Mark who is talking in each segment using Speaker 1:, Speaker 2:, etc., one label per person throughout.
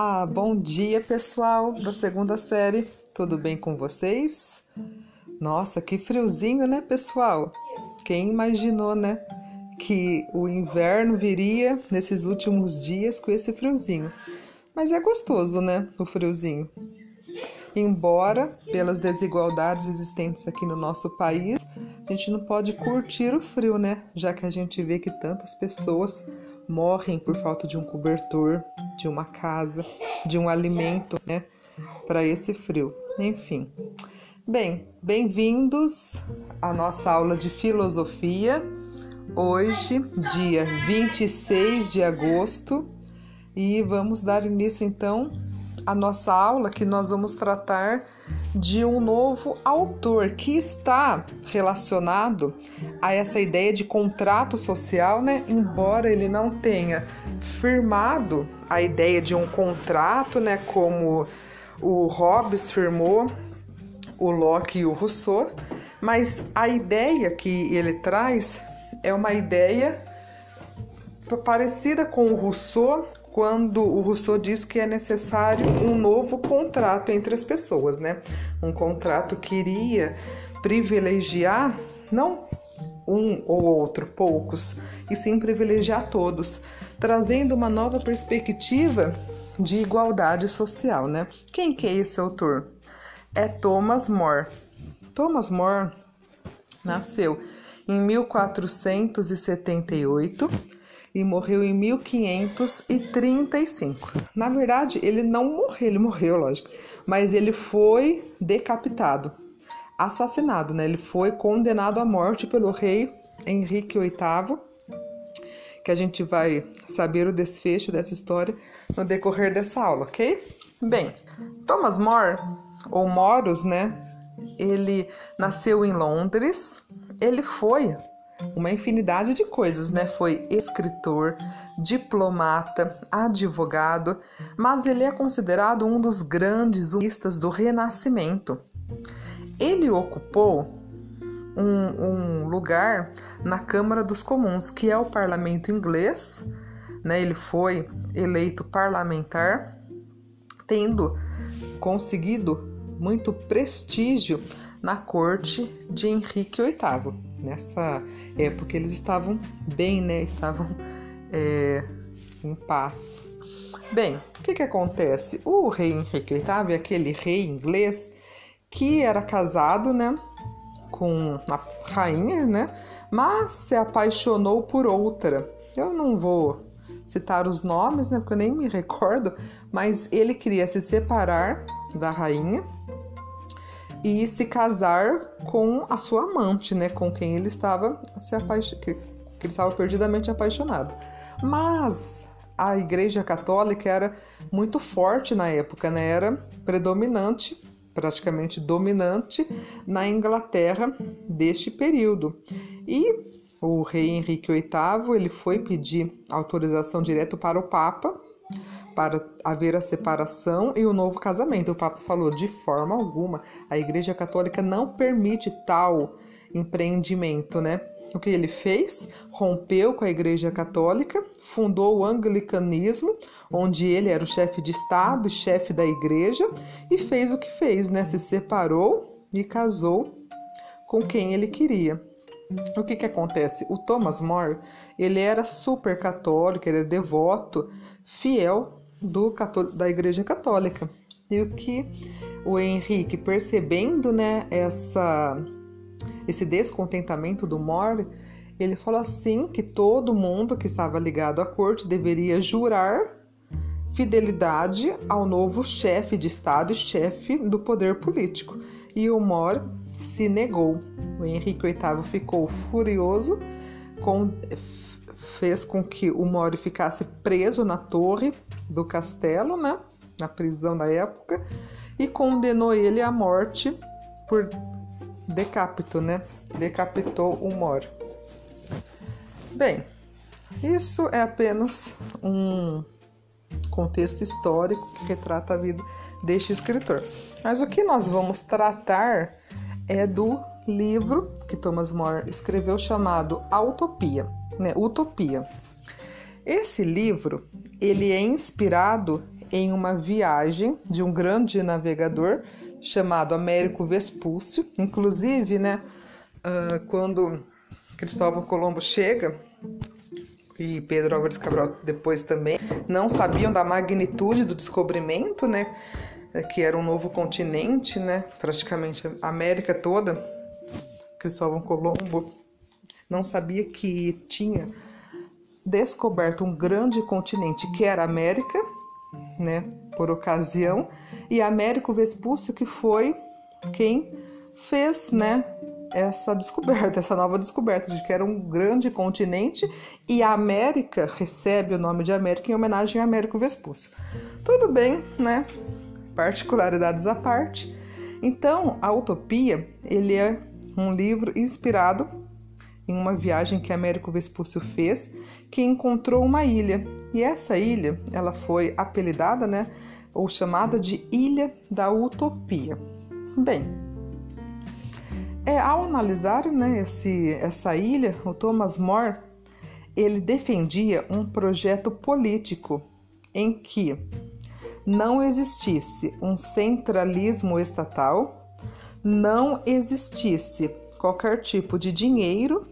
Speaker 1: Olá, bom dia pessoal da segunda série, tudo bem com vocês? Nossa, que friozinho, né, pessoal? Quem imaginou, né, que o inverno viria nesses últimos dias com esse friozinho? Mas é gostoso, né, o friozinho. Embora, pelas desigualdades existentes aqui no nosso país, a gente não pode curtir o frio, né? Já que a gente vê que tantas pessoas morrem por falta de um cobertor, de uma casa, de um alimento, né, para esse frio. Enfim. Bem, bem-vindos à nossa aula de filosofia. Hoje, dia 26 de agosto, e vamos dar início então à nossa aula que nós vamos tratar de um novo autor que está relacionado a essa ideia de contrato social, né? Embora ele não tenha firmado a ideia de um contrato, né, como o Hobbes firmou, o Locke e o Rousseau, mas a ideia que ele traz é uma ideia parecida com o Rousseau, quando o Rousseau diz que é necessário um novo contrato entre as pessoas, né? Um contrato que iria privilegiar não um ou outro, poucos, e sim privilegiar todos, trazendo uma nova perspectiva de igualdade social, né? Quem que é esse autor? É Thomas More. Thomas More nasceu em 1478 e morreu em 1535. Na verdade, ele não morreu, ele morreu, lógico, mas ele foi decapitado, assassinado, né? Ele foi condenado à morte pelo rei Henrique VIII, que a gente vai saber o desfecho dessa história no decorrer dessa aula, ok? Bem, Thomas More, ou Moros, né? Ele nasceu em Londres, ele foi uma infinidade de coisas, né? Foi escritor, diplomata, advogado, mas ele é considerado um dos grandes humanistas do Renascimento. Ele ocupou um, um, lugar na Câmara dos Comuns, que é o parlamento inglês, né? Ele foi eleito parlamentar, tendo conseguido muito prestígio na corte de Henrique VIII nessa época eles estavam bem, né? Estavam é, em paz. Bem, o que que acontece? O rei Henrique VIII é aquele rei inglês que era casado, né? Com a rainha, né? Mas se apaixonou por outra. Eu não vou citar os nomes, né? Porque eu nem me recordo. Mas ele queria se separar da rainha e se casar com a sua amante, né, com quem ele estava se apaix... que, que ele estava perdidamente apaixonado. Mas a Igreja Católica era muito forte na época, né? Era predominante, praticamente dominante na Inglaterra deste período. E o rei Henrique VIII ele foi pedir autorização direto para o Papa para haver a separação e o novo casamento. O Papa falou de forma alguma, a Igreja Católica não permite tal empreendimento, né? O que ele fez? Rompeu com a Igreja Católica, fundou o anglicanismo, onde ele era o chefe de Estado, chefe da Igreja, e fez o que fez, né? Se separou e casou com quem ele queria. O que que acontece? O Thomas More, ele era super católico, ele era devoto, fiel do, da Igreja Católica. E o que o Henrique, percebendo né, essa, esse descontentamento do More, ele falou assim que todo mundo que estava ligado à corte deveria jurar fidelidade ao novo chefe de Estado e chefe do poder político. E o More se negou. O Henrique VIII ficou furioso, com, fez com que o More ficasse preso na torre do castelo, né? Na prisão da época, e condenou ele à morte por decapito, né? Decapitou o Mor. Bem, isso é apenas um contexto histórico que retrata a vida deste escritor. Mas o que nós vamos tratar é do livro que Thomas More escreveu chamado A Utopia, né? Utopia. Esse livro, ele é inspirado em uma viagem de um grande navegador chamado Américo Vespúcio. Inclusive, né, uh, quando Cristóvão Colombo chega e Pedro Álvares Cabral depois também, não sabiam da magnitude do descobrimento, né, que era um novo continente, né, praticamente a América toda. Cristóvão Colombo não sabia que tinha descoberto um grande continente que era a América, né, por ocasião, e Américo Vespúcio que foi quem fez, né, essa descoberta, essa nova descoberta de que era um grande continente e a América recebe o nome de América em homenagem a Américo Vespúcio. Tudo bem, né? Particularidades à parte. Então, a Utopia, ele é um livro inspirado em uma viagem que Américo Vespúcio fez, que encontrou uma ilha. E essa ilha, ela foi apelidada, né, ou chamada de Ilha da Utopia. Bem, é, ao analisar né, esse, essa ilha, o Thomas More ele defendia um projeto político em que não existisse um centralismo estatal, não existisse qualquer tipo de dinheiro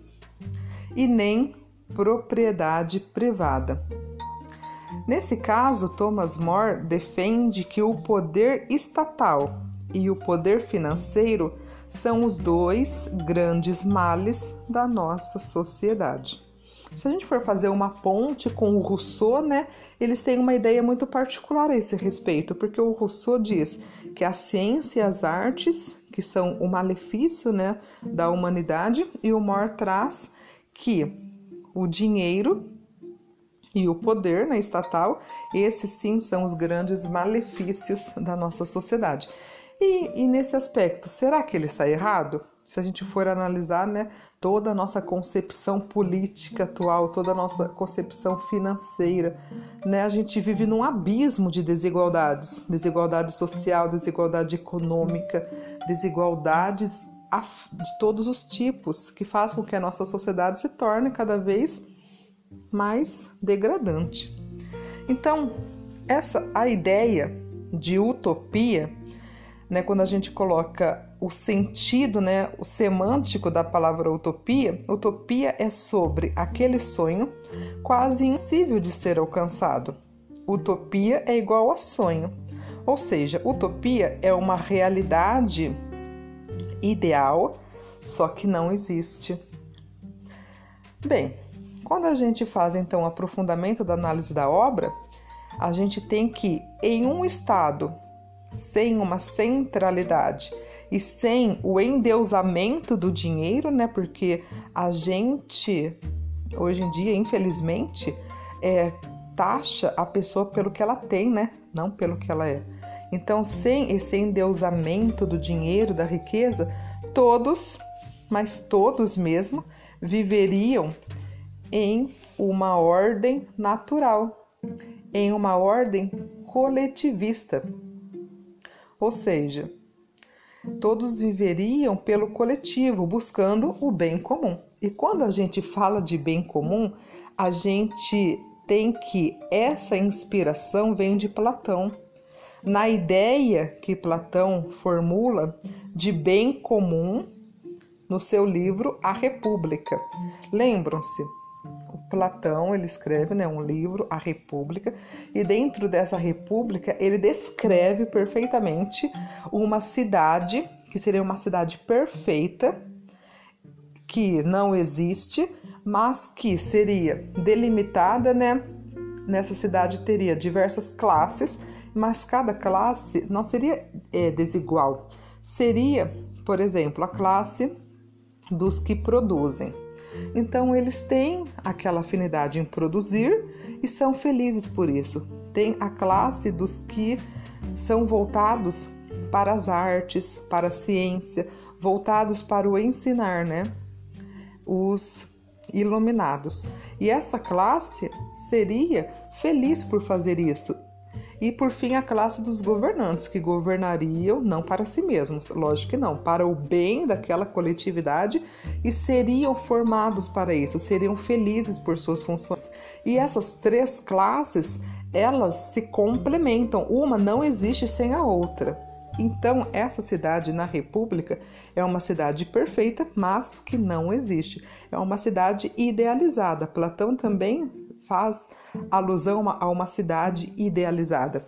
Speaker 1: e nem propriedade privada. Nesse caso, Thomas More defende que o poder estatal e o poder financeiro são os dois grandes males da nossa sociedade. Se a gente for fazer uma ponte com o Rousseau, né, eles têm uma ideia muito particular a esse respeito, porque o Rousseau diz que a ciência e as artes, que são o malefício, né, da humanidade, e o More traz que o dinheiro e o poder né, estatal, esses sim são os grandes malefícios da nossa sociedade. E, e, nesse aspecto, será que ele está errado? Se a gente for analisar né, toda a nossa concepção política atual, toda a nossa concepção financeira, né, a gente vive num abismo de desigualdades desigualdade social, desigualdade econômica, desigualdades de todos os tipos, que faz com que a nossa sociedade se torne cada vez mais degradante. Então, essa a ideia de utopia, né, quando a gente coloca o sentido, né, o semântico da palavra utopia, utopia é sobre aquele sonho quase impossível de ser alcançado. Utopia é igual a sonho. Ou seja, utopia é uma realidade ideal, só que não existe. Bem, quando a gente faz então o aprofundamento da análise da obra, a gente tem que, em um estado sem uma centralidade e sem o endeusamento do dinheiro, né? Porque a gente, hoje em dia, infelizmente, é, taxa a pessoa pelo que ela tem, né? Não pelo que ela é. Então, sem esse endeusamento do dinheiro, da riqueza, todos, mas todos mesmo, viveriam em uma ordem natural, em uma ordem coletivista. Ou seja, todos viveriam pelo coletivo, buscando o bem comum. E quando a gente fala de bem comum, a gente tem que essa inspiração vem de Platão na ideia que Platão formula de bem comum no seu livro A República. Lembram-se? Platão ele escreve né, um livro, A República, e dentro dessa república ele descreve perfeitamente uma cidade que seria uma cidade perfeita, que não existe, mas que seria delimitada, né? Nessa cidade teria diversas classes mas cada classe não seria é, desigual. Seria, por exemplo, a classe dos que produzem. Então, eles têm aquela afinidade em produzir e são felizes por isso. Tem a classe dos que são voltados para as artes, para a ciência, voltados para o ensinar, né? Os iluminados. E essa classe seria feliz por fazer isso E por fim, a classe dos governantes, que governariam não para si mesmos, lógico que não, para o bem daquela coletividade e seriam formados para isso, seriam felizes por suas funções. E essas três classes, elas se complementam, uma não existe sem a outra. Então, essa cidade na República é uma cidade perfeita, mas que não existe. É uma cidade idealizada. Platão também faz alusão a uma cidade idealizada.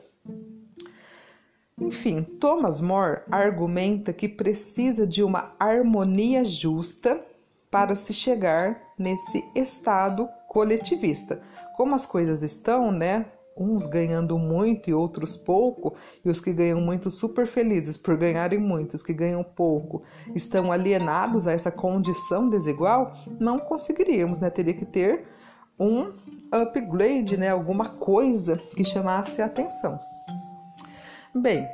Speaker 1: Enfim, Thomas More argumenta que precisa de uma harmonia justa para se chegar nesse estado coletivista. Como as coisas estão, né? Uns ganhando muito e outros pouco, e os que ganham muito super felizes por ganharem muito, os que ganham pouco estão alienados a essa condição desigual, não conseguiríamos, né? Teria que ter um upgrade, né, alguma coisa que chamasse a atenção. Bem,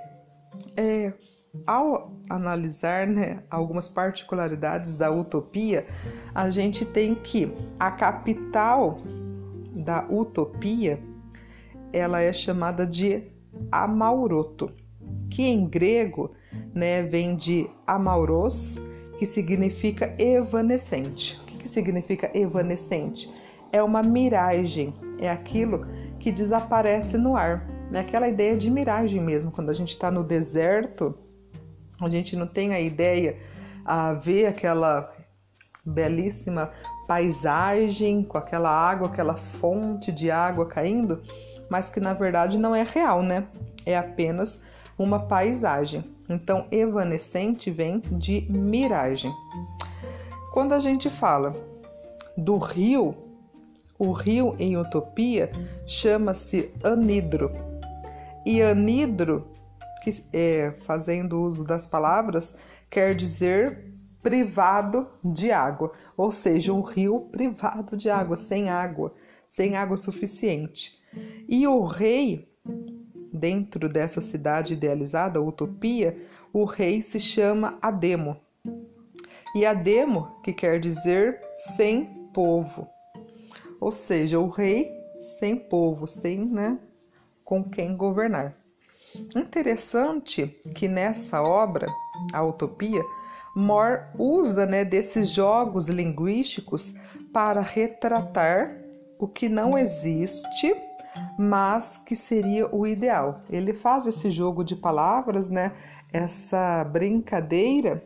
Speaker 1: é, ao analisar né, algumas particularidades da utopia, a gente tem que a capital da utopia ela é chamada de Amauroto, que em grego né, vem de amauros, que significa evanescente. O que, que significa evanescente? É uma miragem, é aquilo que desaparece no ar. É aquela ideia de miragem mesmo, quando a gente está no deserto, a gente não tem a ideia a ver aquela belíssima paisagem com aquela água, aquela fonte de água caindo, mas que na verdade não é real, né? É apenas uma paisagem. Então, evanescente vem de miragem. Quando a gente fala do rio, o rio em Utopia chama-se Anidro. E Anidro, que é, fazendo uso das palavras, quer dizer privado de água, ou seja, um rio privado de água, sem água, sem água suficiente. E o rei, dentro dessa cidade idealizada, Utopia, o rei se chama Ademo. E Ademo, que quer dizer sem povo ou seja, o rei sem povo, sem né, com quem governar. Interessante que nessa obra, a Utopia, More usa né, desses jogos linguísticos para retratar o que não existe, mas que seria o ideal. Ele faz esse jogo de palavras, né, essa brincadeira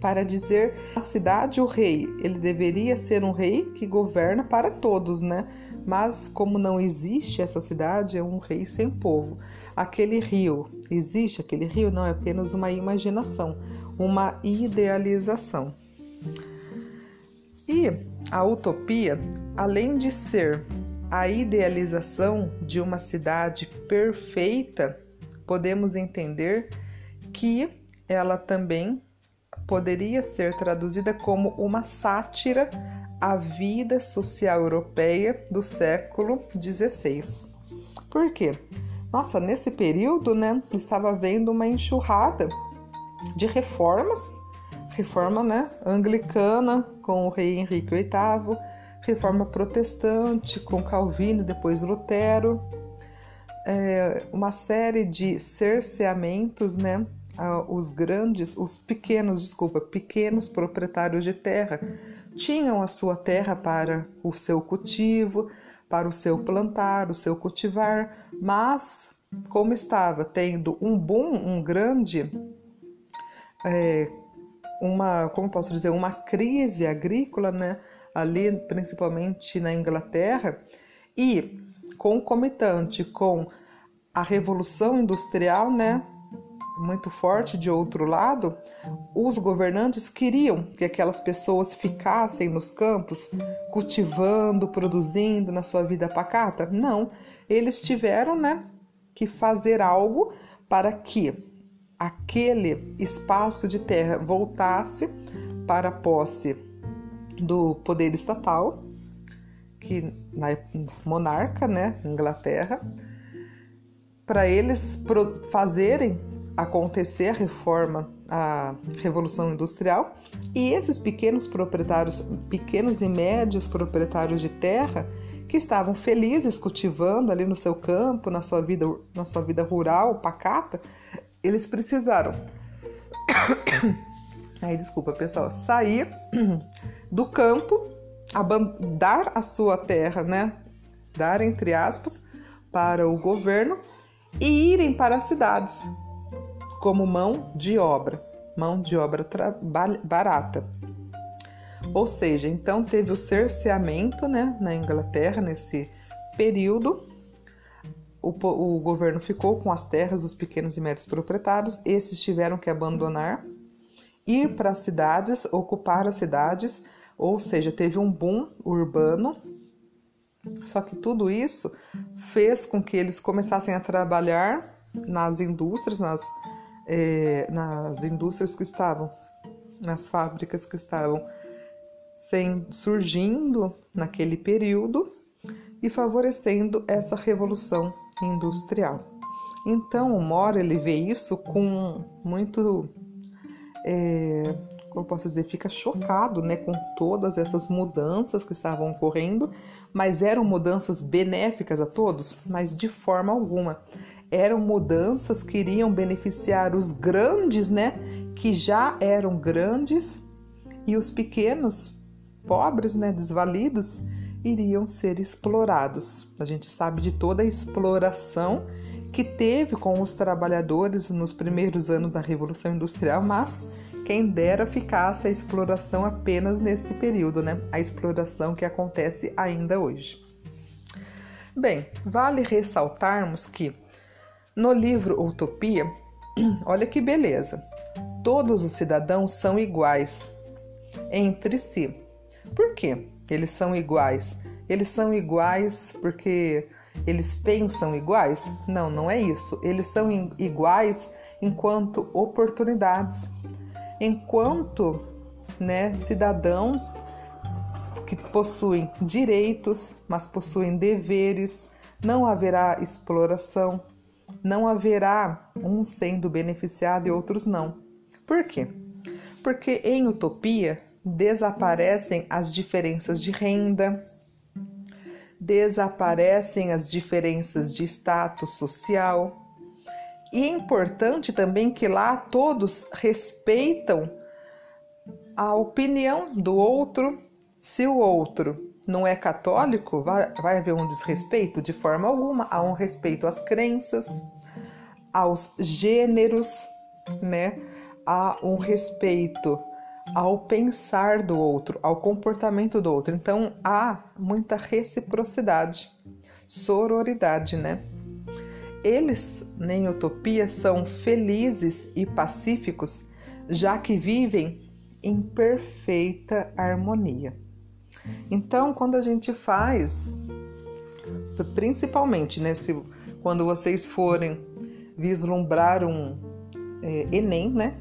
Speaker 1: para dizer a cidade o rei. Ele deveria ser um rei que governa para todos, né? Mas como não existe essa cidade, é um rei sem povo. Aquele rio, existe aquele rio? Não, é apenas uma imaginação, uma idealização. E a utopia, além de ser a idealização de uma cidade perfeita, podemos entender que ela também poderia ser traduzida como uma sátira à vida social europeia do século XVI. Por quê? Nossa, nesse período, né, estava havendo uma enxurrada de reformas, reforma, né, anglicana com o rei Henrique VIII, reforma protestante com Calvino, depois Lutero, é, uma série de cerceamentos, né, os grandes, os pequenos, desculpa, pequenos proprietários de terra tinham a sua terra para o seu cultivo, para o seu plantar, o seu cultivar, mas como estava tendo um boom, um grande, é, uma, como posso dizer, uma crise agrícola, né? Ali, principalmente na Inglaterra, e concomitante com a revolução industrial, né? Muito forte de outro lado, os governantes queriam que aquelas pessoas ficassem nos campos cultivando, produzindo na sua vida pacata? Não, eles tiveram, né, que fazer algo para que aquele espaço de terra voltasse para a posse do poder estatal, que na monarca, né, Inglaterra, para eles fazerem acontecer a reforma, a revolução industrial, e esses pequenos proprietários, pequenos e médios proprietários de terra, que estavam felizes cultivando ali no seu campo, na sua vida, na sua vida rural, pacata, eles precisaram. Aí, desculpa, pessoal, sair do campo, dar a sua terra, né? Dar entre aspas para o governo e irem para as cidades como mão de obra, mão de obra barata. Ou seja, então teve o cerceamento né, na Inglaterra nesse período. O, o governo ficou com as terras dos pequenos e médios proprietários, esses tiveram que abandonar, ir para as cidades, ocupar as cidades, ou seja, teve um boom urbano. Só que tudo isso fez com que eles começassem a trabalhar nas indústrias, nas, eh, nas indústrias que estavam, nas fábricas que estavam sem, surgindo naquele período e favorecendo essa revolução industrial. Então o Mora ele vê isso com muito, é, como posso dizer, fica chocado, né, com todas essas mudanças que estavam ocorrendo, mas eram mudanças benéficas a todos, mas de forma alguma eram mudanças que iriam beneficiar os grandes, né, que já eram grandes e os pequenos pobres, né, desvalidos, iriam ser explorados. A gente sabe de toda a exploração que teve com os trabalhadores nos primeiros anos da Revolução Industrial, mas quem dera ficasse a exploração apenas nesse período, né? A exploração que acontece ainda hoje. Bem, vale ressaltarmos que no livro Utopia, olha que beleza, todos os cidadãos são iguais entre si por quê? Eles são iguais. Eles são iguais porque eles pensam iguais? Não, não é isso. Eles são iguais enquanto oportunidades, enquanto né, cidadãos que possuem direitos, mas possuem deveres, não haverá exploração, não haverá um sendo beneficiado e outros não. Por quê? Porque em utopia desaparecem as diferenças de renda, desaparecem as diferenças de status social. E é importante também que lá todos respeitam a opinião do outro. Se o outro não é católico, vai, vai haver um desrespeito? De forma alguma. Há um respeito às crenças, aos gêneros, né? Há um respeito ao pensar do outro, ao comportamento do outro. Então há muita reciprocidade, sororidade, né? Eles, nem utopia, são felizes e pacíficos, já que vivem em perfeita harmonia. Então, quando a gente faz, principalmente, né, se, quando vocês forem vislumbrar um é, Enem, né,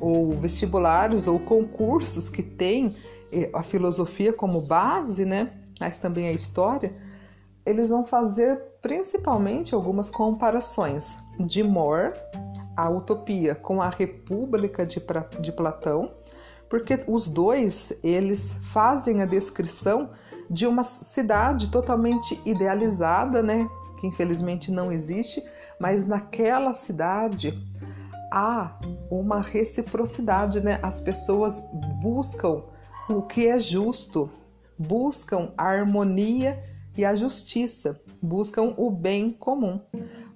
Speaker 1: ou vestibulares ou concursos que têm eh, a filosofia como base, né? Mas também a história, eles vão fazer principalmente algumas comparações de More, a utopia, com a República de, de Platão, porque os dois eles fazem a descrição de uma cidade totalmente idealizada, né? Que infelizmente não existe, mas naquela cidade há uma reciprocidade, né? As pessoas buscam o que é justo, buscam a harmonia e a justiça, buscam o bem comum.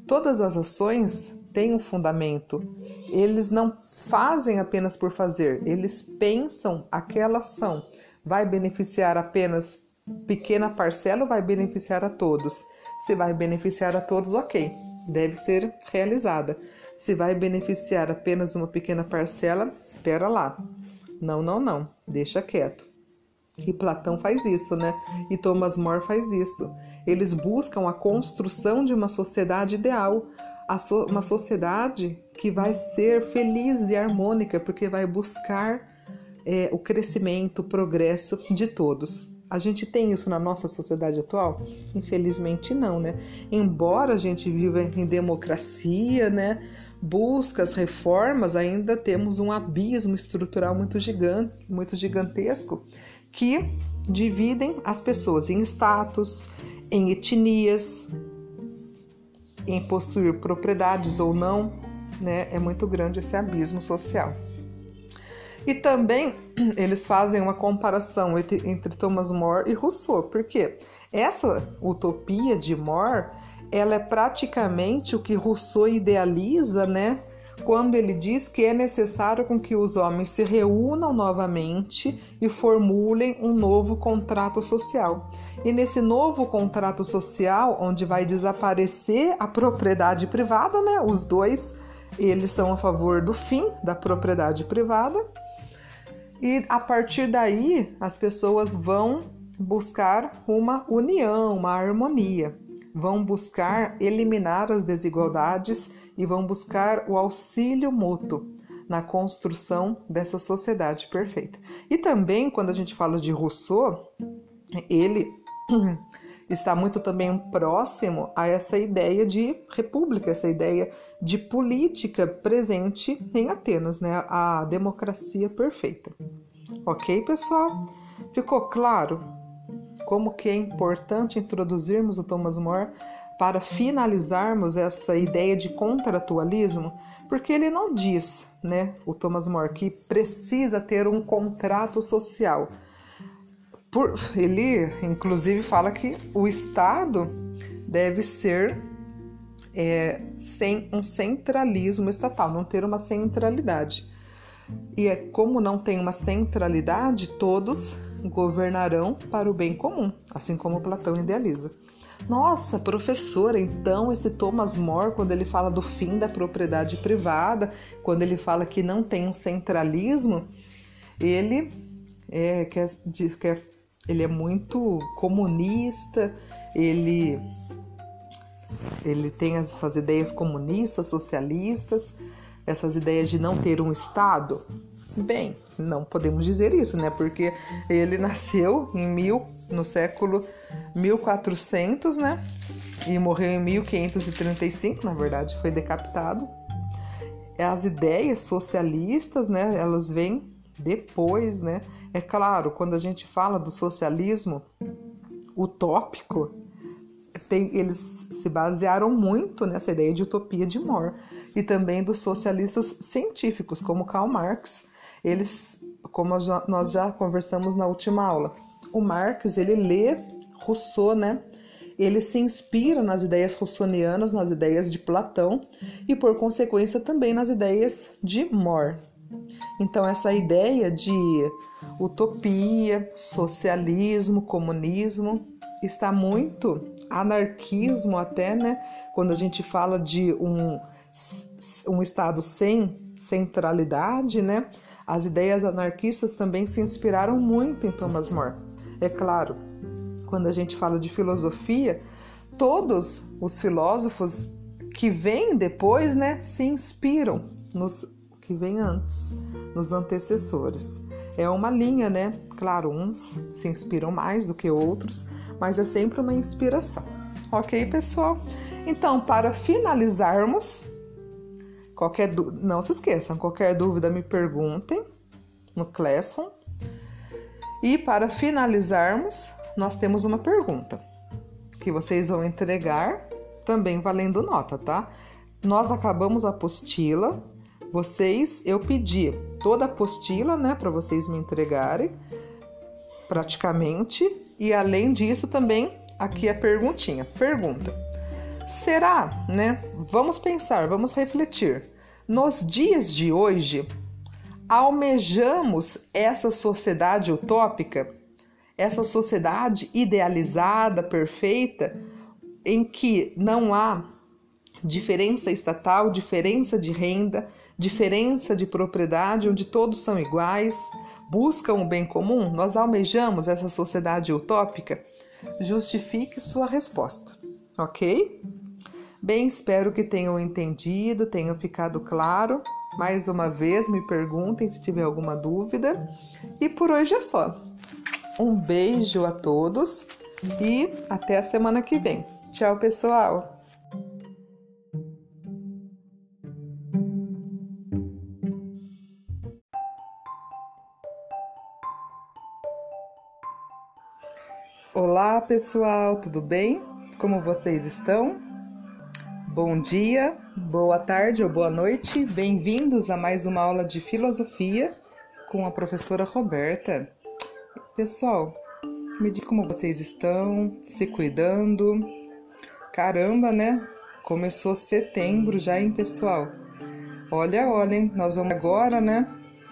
Speaker 1: Todas as ações têm um fundamento. Eles não fazem apenas por fazer, eles pensam aquela ação vai beneficiar apenas pequena parcela ou vai beneficiar a todos? Se vai beneficiar a todos, ok, deve ser realizada. Se vai beneficiar apenas uma pequena parcela, espera lá. Não, não, não, deixa quieto. E Platão faz isso, né? E Thomas More faz isso. Eles buscam a construção de uma sociedade ideal, uma sociedade que vai ser feliz e harmônica, porque vai buscar é, o crescimento, o progresso de todos. A gente tem isso na nossa sociedade atual? Infelizmente não, né? Embora a gente viva em democracia, né? buscas, reformas, ainda temos um abismo estrutural muito gigante, muito gigantesco que dividem as pessoas em status, em etnias, em possuir propriedades ou não, né? É muito grande esse abismo social. E também eles fazem uma comparação entre, entre Thomas More e Rousseau, porque essa utopia de More, ela é praticamente o que Rousseau idealiza, né? Quando ele diz que é necessário com que os homens se reúnam novamente e formulem um novo contrato social. E nesse novo contrato social, onde vai desaparecer a propriedade privada, né? Os dois, eles são a favor do fim da propriedade privada e a partir daí, as pessoas vão buscar uma união, uma harmonia, vão buscar eliminar as desigualdades e vão buscar o auxílio mútuo na construção dessa sociedade perfeita. E também, quando a gente fala de Rousseau, ele está muito também próximo a essa ideia de república, essa ideia de política presente em Atenas, né? A democracia perfeita. Ok, pessoal? Ficou claro como que é importante introduzirmos o Thomas More para finalizarmos essa ideia de contratualismo? Porque ele não diz, né, o Thomas More, que precisa ter um contrato social por, ele, inclusive, fala que o Estado deve ser é, sem um centralismo estatal, não ter uma centralidade. E é como não tem uma centralidade, todos governarão para o bem comum, assim como Platão idealiza. Nossa, professora, então esse Thomas More, quando ele fala do fim da propriedade privada, quando ele fala que não tem um centralismo, ele é, quer, quer ele é muito comunista, ele ele tem essas ideias comunistas, socialistas, essas ideias de não ter um Estado. Bem, não podemos dizer isso, né? Porque ele nasceu em mil, no século 1400, né? E morreu em 1535, na verdade, foi decapitado. As ideias socialistas, né? Elas vêm depois, né? É claro, quando a gente fala do socialismo utópico, tem, eles se basearam muito nessa ideia de utopia de More e também dos socialistas científicos, como Karl Marx. Eles, como nós já conversamos na última aula, o Marx ele lê Rousseau, né? Ele se inspira nas ideias russonianas, nas ideias de Platão e, por consequência, também nas ideias de More. Então, essa ideia de utopia, socialismo, comunismo está muito anarquismo até, né? Quando a gente fala de um, um estado sem centralidade, né? As ideias anarquistas também se inspiraram muito em Thomas More. É claro, quando a gente fala de filosofia, todos os filósofos que vêm depois, né, se inspiram nos que vem antes, nos antecessores. É uma linha, né? Claro, uns se inspiram mais do que outros, mas é sempre uma inspiração. Ok, pessoal? Então, para finalizarmos, qualquer não se esqueçam, qualquer dúvida me perguntem no Classroom. E para finalizarmos, nós temos uma pergunta que vocês vão entregar também valendo nota, tá? Nós acabamos a apostila vocês, eu pedi toda a apostila, né, para vocês me entregarem, praticamente, e além disso também aqui a perguntinha. Pergunta: será, né? Vamos pensar, vamos refletir. Nos dias de hoje, almejamos essa sociedade utópica, essa sociedade idealizada, perfeita, em que não há diferença estatal, diferença de renda, diferença de propriedade onde todos são iguais, buscam o bem comum? Nós almejamos essa sociedade utópica? Justifique sua resposta, ok? Bem, espero que tenham entendido, tenham ficado claro. Mais uma vez, me perguntem se tiver alguma dúvida. E por hoje é só. Um beijo a todos e até a semana que vem. Tchau, pessoal! Olá, pessoal, tudo bem? Como vocês estão? Bom dia! Boa tarde ou boa noite, bem-vindos a mais uma aula de filosofia com a professora Roberta. Pessoal, me diz como vocês estão, se cuidando. Caramba, né? Começou setembro já, hein, pessoal? Olha, olha, hein? nós vamos agora, né?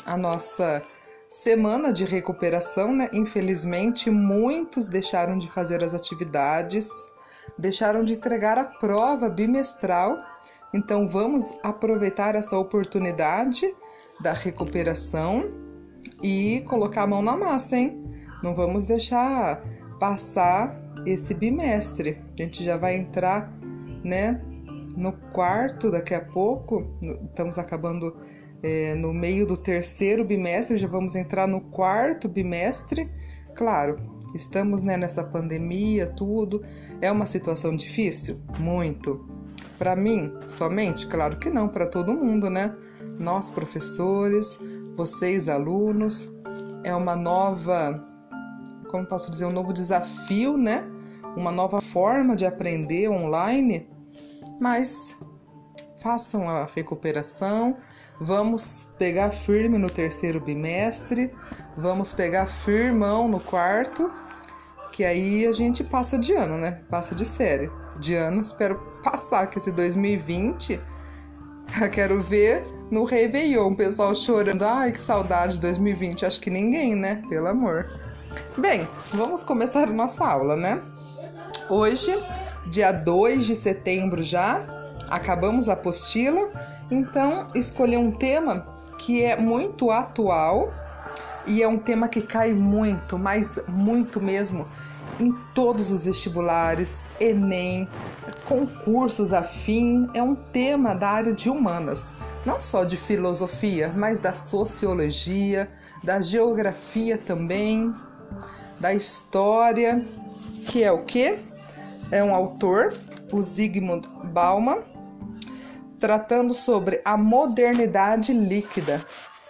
Speaker 1: A nossa semana de recuperação, né? Infelizmente, muitos deixaram de fazer as atividades, deixaram de entregar a prova bimestral. Então, vamos aproveitar essa oportunidade da recuperação e colocar a mão na massa, hein? Não vamos deixar passar esse bimestre. A gente já vai entrar, né, no quarto daqui a pouco. Estamos acabando é, no meio do terceiro bimestre, já vamos entrar no quarto bimestre. Claro, estamos né, nessa pandemia, tudo. É uma situação difícil? Muito. Para mim, somente? Claro que não, para todo mundo, né? Nós, professores, vocês, alunos, é uma nova, como posso dizer, um novo desafio, né? Uma nova forma de aprender online, mas façam a recuperação, Vamos pegar firme no terceiro bimestre, vamos pegar firmão no quarto, que aí a gente passa de ano, né? Passa de série. De ano, espero passar que esse 2020. Quero ver no Réveillon o pessoal chorando. Ai, que saudade de 2020. Acho que ninguém, né? Pelo amor. Bem, vamos começar a nossa aula, né? Hoje, dia 2 de setembro já, acabamos a apostila então, escolher um tema que é muito atual e é um tema que cai muito, mas muito mesmo, em todos os vestibulares, Enem, concursos afim, é um tema da área de humanas, não só de filosofia, mas da sociologia, da geografia também, da história, que é o que? É um autor, o Zygmunt Bauman, tratando sobre a modernidade líquida,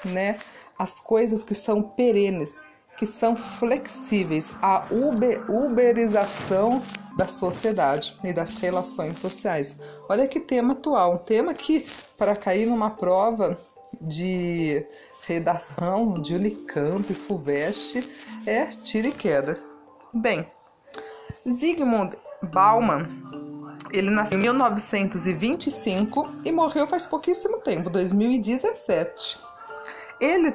Speaker 1: né? As coisas que são perenes, que são flexíveis, a uber, uberização da sociedade e das relações sociais. Olha que tema atual, um tema que para cair numa prova de redação de Unicamp, FUVEST, é tiro e queda. Bem, Zygmunt Bauman ele nasceu em 1925 e morreu faz pouquíssimo tempo, 2017. Ele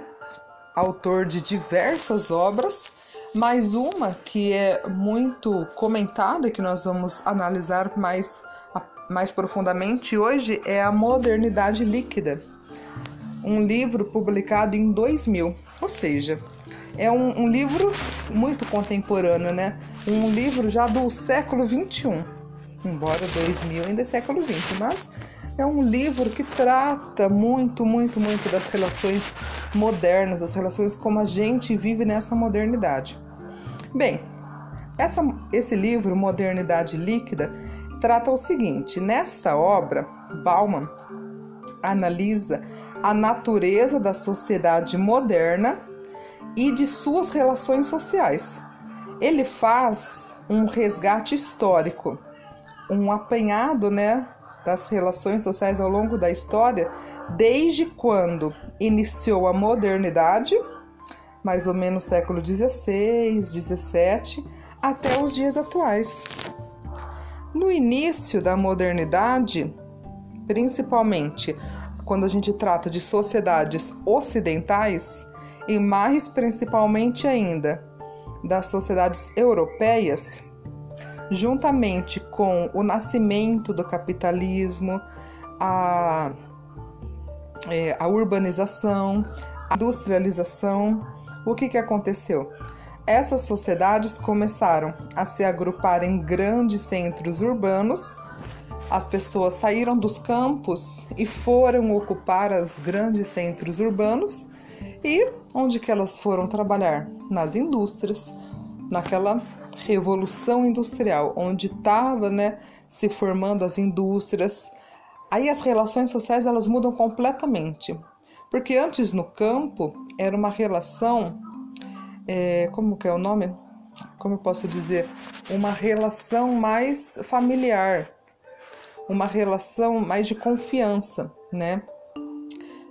Speaker 1: autor de diversas obras, mas uma que é muito comentada que nós vamos analisar mais, mais profundamente hoje é A Modernidade Líquida, um livro publicado em 2000, ou seja, é um, um livro muito contemporâneo, né? Um livro já do século 21 embora 2000 ainda é século 20, mas é um livro que trata muito, muito, muito das relações modernas, das relações como a gente vive nessa modernidade. Bem, essa, esse livro, Modernidade Líquida, trata o seguinte: nesta obra, Bauman analisa a natureza da sociedade moderna e de suas relações sociais. Ele faz um resgate histórico um apanhado, né, das relações sociais ao longo da história, desde quando iniciou a modernidade, mais ou menos século XVI, XVII, até os dias atuais. No início da modernidade, principalmente quando a gente trata de sociedades ocidentais, e mais principalmente ainda das sociedades europeias, juntamente com o nascimento do capitalismo, a, é, a urbanização, a industrialização, o que, que aconteceu? Essas sociedades começaram a se agrupar em grandes centros urbanos. As pessoas saíram dos campos e foram ocupar os grandes centros urbanos. E onde que elas foram trabalhar? Nas indústrias, naquela revolução industrial, onde estava, né, se formando as indústrias. Aí as relações sociais elas mudam completamente, porque antes no campo era uma relação, é, como que é o nome? como eu posso dizer, uma relação mais familiar, uma relação mais de confiança, né?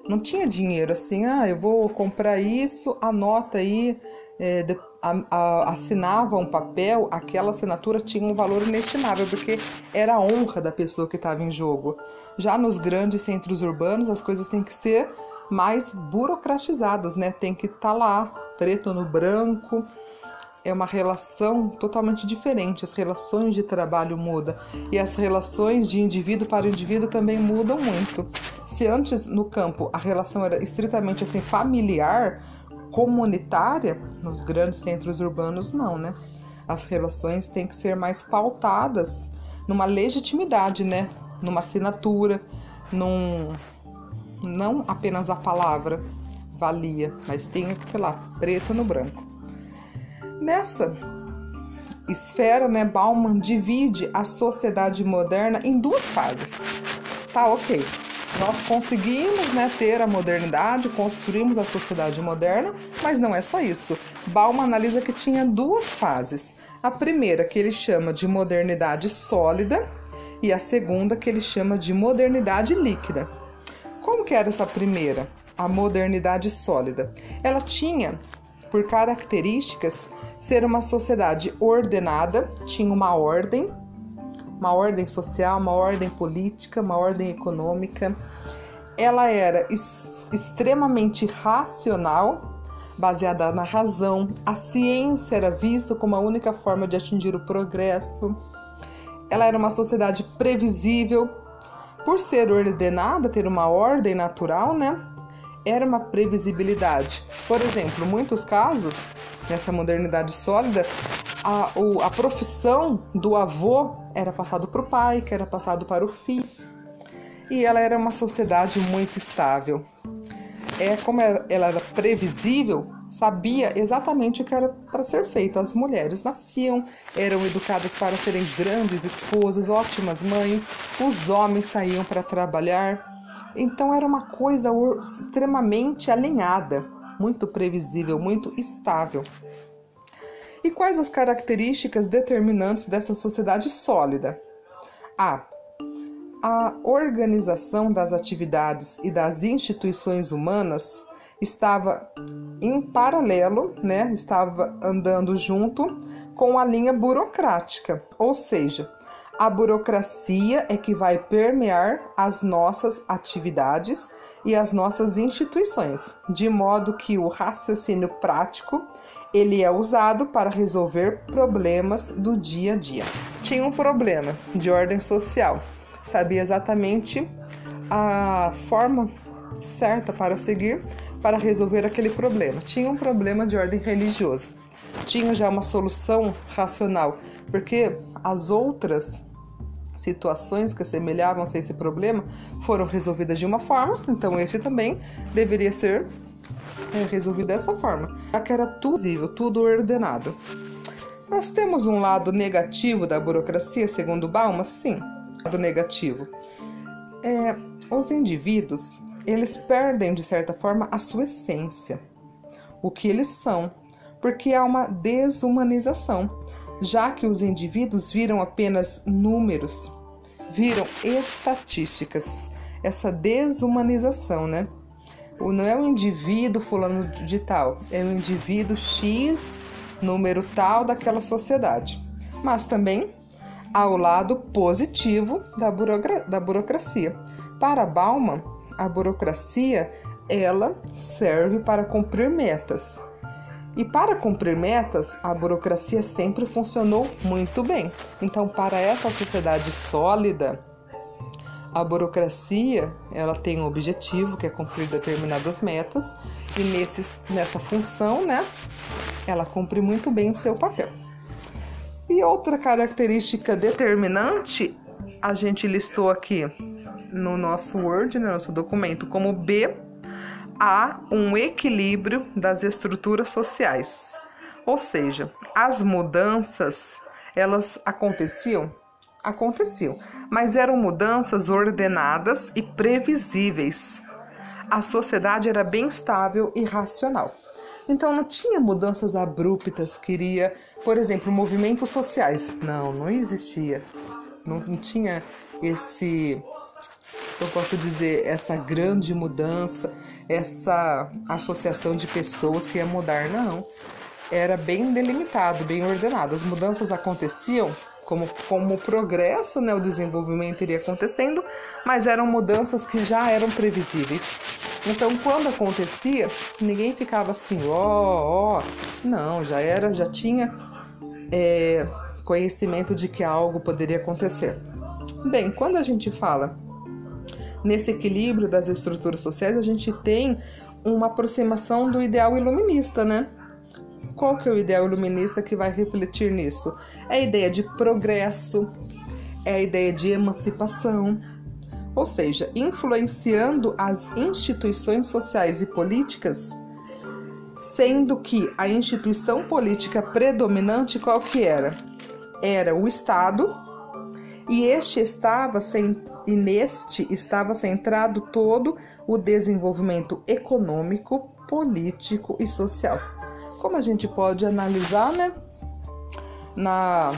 Speaker 1: Não tinha dinheiro assim, ah, eu vou comprar isso, anota aí, é, de, a, a, assinava um papel, aquela assinatura tinha um valor inestimável, porque era a honra da pessoa que estava em jogo. Já nos grandes centros urbanos, as coisas têm que ser mais burocratizadas, né? Tem que estar tá lá, preto no branco, é uma relação totalmente diferente. As relações de trabalho mudam e as relações de indivíduo para indivíduo também mudam muito. Se antes no campo a relação era estritamente assim familiar, comunitária, nos grandes centros urbanos não, né? As relações têm que ser mais pautadas numa legitimidade, né? Numa assinatura, num não apenas a palavra valia, mas tem, sei lá, preto no branco. Nessa esfera, né, Bauman divide a sociedade moderna em duas fases. Tá, ok. Nós conseguimos né, ter a modernidade, construímos a sociedade moderna, mas não é só isso. Bauman analisa que tinha duas fases. A primeira, que ele chama de modernidade sólida, e a segunda, que ele chama de modernidade líquida. Como que era essa primeira? A modernidade sólida. Ela tinha por características ser uma sociedade ordenada, tinha uma ordem, uma ordem social, uma ordem política, uma ordem econômica. Ela era extremamente racional, baseada na razão. A ciência era vista como a única forma de atingir o progresso. Ela era uma sociedade previsível, por ser ordenada, ter uma ordem natural, né? Era uma previsibilidade. Por exemplo, muitos casos, nessa modernidade sólida, a, o, a profissão do avô era passado para o pai, que era passado para o filho. E ela era uma sociedade muito estável. É como ela era previsível, sabia exatamente o que era para ser feito. As mulheres nasciam, eram educadas para serem grandes esposas, ótimas mães, os homens saíam para trabalhar. Então era uma coisa extremamente alinhada muito previsível, muito estável. E quais as características determinantes dessa sociedade sólida? A. A organização das atividades e das instituições humanas estava em paralelo, né? Estava andando junto com a linha burocrática, ou seja, a burocracia é que vai permear as nossas atividades e as nossas instituições, de modo que o raciocínio prático ele é usado para resolver problemas do dia a dia. Tinha um problema de ordem social, sabia exatamente a forma certa para seguir para resolver aquele problema. Tinha um problema de ordem religiosa, tinha já uma solução racional, porque as outras situações que assemelhavam-se a esse problema foram resolvidas de uma forma, então esse também deveria ser é, resolvido dessa forma, já que era tudo visível, tudo ordenado. Nós temos um lado negativo da burocracia, segundo Bauman? Sim, lado negativo. É, os indivíduos, eles perdem, de certa forma, a sua essência, o que eles são, porque há uma desumanização já que os indivíduos viram apenas números, viram estatísticas, essa desumanização, né? Não é o indivíduo fulano de tal, é o indivíduo X, número tal daquela sociedade. Mas também há o lado positivo da, burocracia. Da burocracia. Para Bauman, a burocracia ela serve para cumprir metas e para cumprir metas, a burocracia sempre funcionou muito bem. Então, para essa sociedade sólida, a burocracia ela tem um objetivo que é cumprir determinadas metas e nesses, nessa função, né, ela cumpre muito bem o seu papel. E outra característica determinante a gente listou aqui no nosso Word, no nosso documento, como B há um equilíbrio das estruturas sociais. Ou seja, as mudanças, elas aconteciam? Aconteciam, mas eram mudanças ordenadas e previsíveis. A sociedade era bem estável e racional. Então não tinha mudanças abruptas, queria, por exemplo, movimentos sociais. Não, não existia. Não, não tinha esse eu posso dizer, essa grande mudança, essa associação de pessoas que ia mudar, não. Era bem delimitado, bem ordenado. As mudanças aconteciam como, como o progresso, né, o desenvolvimento iria acontecendo, mas eram mudanças que já eram previsíveis. Então, quando acontecia, ninguém ficava assim, ó, oh, ó, oh. não, já era, já tinha é, conhecimento de que algo poderia acontecer. Bem, quando a gente fala nesse equilíbrio das estruturas sociais, a gente tem uma aproximação do ideal iluminista, né? Qual que é o ideal iluminista que vai refletir nisso? É a ideia de progresso, é a ideia de emancipação, ou seja, influenciando as instituições sociais e políticas, sendo que a instituição política predominante qual que era? Era o Estado, e este estava e neste estava centrado todo o desenvolvimento econômico, político e social. Como a gente pode analisar, né? Na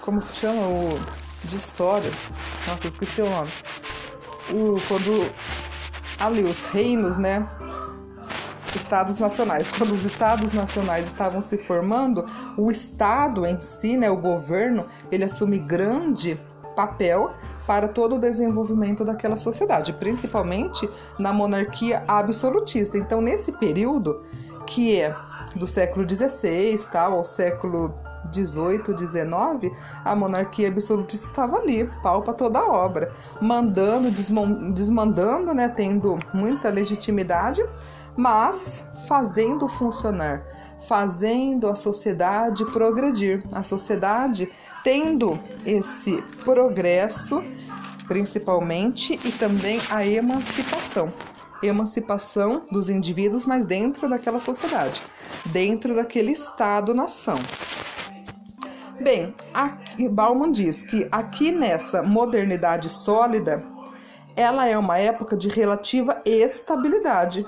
Speaker 1: como chama o de história? Nossa, esqueci o nome. O quando ali os reinos, né? estados nacionais. Quando os estados nacionais estavam se formando, o estado em si, né, o governo, ele assume grande papel para todo o desenvolvimento daquela sociedade, principalmente na monarquia absolutista. Então, nesse período, que é do século XVI tal, ao século 18, 19, a monarquia absolutista estava ali, pau para toda a obra, mandando, desmandando, né, tendo muita legitimidade, mas fazendo funcionar, fazendo a sociedade progredir, a sociedade tendo esse progresso, principalmente, e também a emancipação. Emancipação dos indivíduos, mas dentro daquela sociedade, dentro daquele Estado-nação. Bem, aqui, Bauman diz que aqui nessa modernidade sólida, ela é uma época de relativa estabilidade,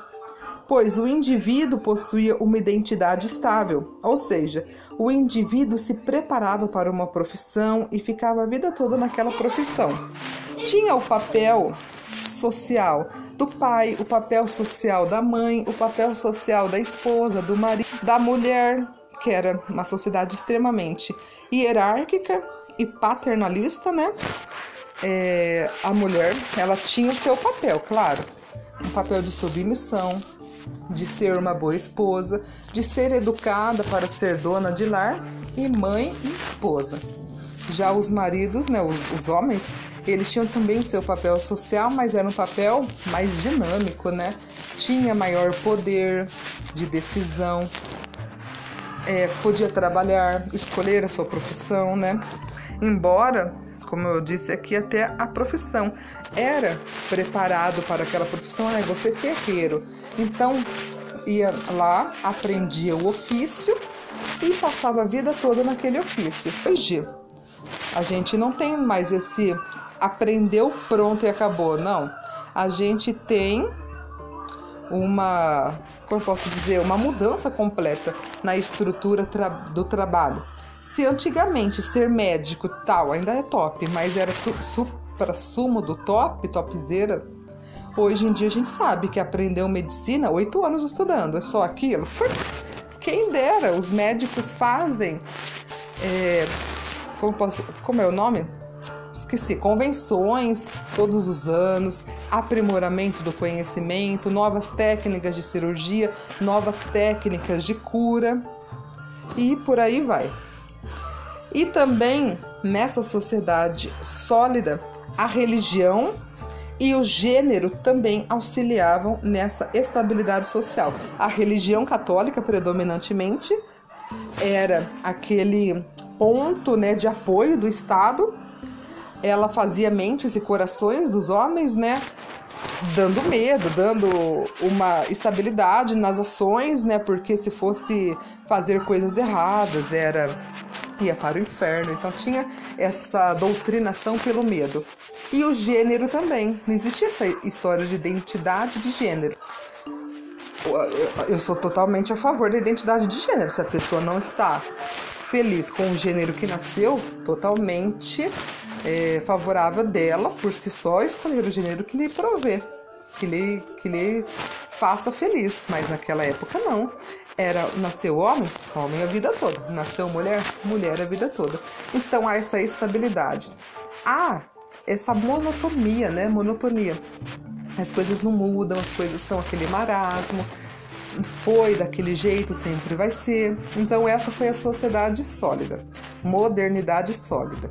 Speaker 1: pois o indivíduo possuía uma identidade estável, ou seja, o indivíduo se preparava para uma profissão e ficava a vida toda naquela profissão. Tinha o papel social do pai, o papel social da mãe, o papel social da esposa, do marido, da mulher, que era uma sociedade extremamente hierárquica e paternalista, né? É, a mulher, ela tinha o seu papel, claro, um papel de submissão, de ser uma boa esposa, de ser educada para ser dona de lar e mãe e esposa. Já os maridos, né, os, os homens, eles tinham também seu papel social, mas era um papel mais dinâmico, né? Tinha maior poder de decisão, é, podia trabalhar, escolher a sua profissão, né? Embora como eu disse aqui, até a profissão. Era preparado para aquela profissão, né? Você é ferreiro. Então, ia lá, aprendia o ofício e passava a vida toda naquele ofício. Hoje, a gente não tem mais esse aprendeu, pronto e acabou. Não. A gente tem uma, como eu posso dizer, uma mudança completa na estrutura tra do trabalho. Se antigamente ser médico tal ainda é top, mas era supra-sumo do top, topzera, hoje em dia a gente sabe que aprendeu medicina oito anos estudando, é só aquilo. Quem dera, os médicos fazem. É, como, posso, como é o nome? Esqueci, convenções todos os anos, aprimoramento do conhecimento, novas técnicas de cirurgia, novas técnicas de cura e por aí vai. E também nessa sociedade sólida, a religião e o gênero também auxiliavam nessa estabilidade social. A religião católica, predominantemente, era aquele ponto né, de apoio do Estado. Ela fazia mentes e corações dos homens, né? Dando medo, dando uma estabilidade nas ações, né? Porque se fosse fazer coisas erradas, era ia para o inferno. Então tinha essa doutrinação pelo medo. E o gênero também. Não existia essa história de identidade de gênero. eu sou totalmente a favor da identidade de gênero. Se a pessoa não está feliz com o gênero que nasceu, totalmente é, favorável dela, por si só, escolher o gênero que lhe provê, que lhe, que lhe faça feliz. Mas naquela época não. Era, nasceu homem, homem a vida toda. Nasceu mulher, mulher a vida toda. Então há essa estabilidade. Há essa monotonia, né? Monotonia. As coisas não mudam, as coisas são aquele marasmo foi daquele jeito, sempre vai ser. Então, essa foi a sociedade sólida, modernidade sólida.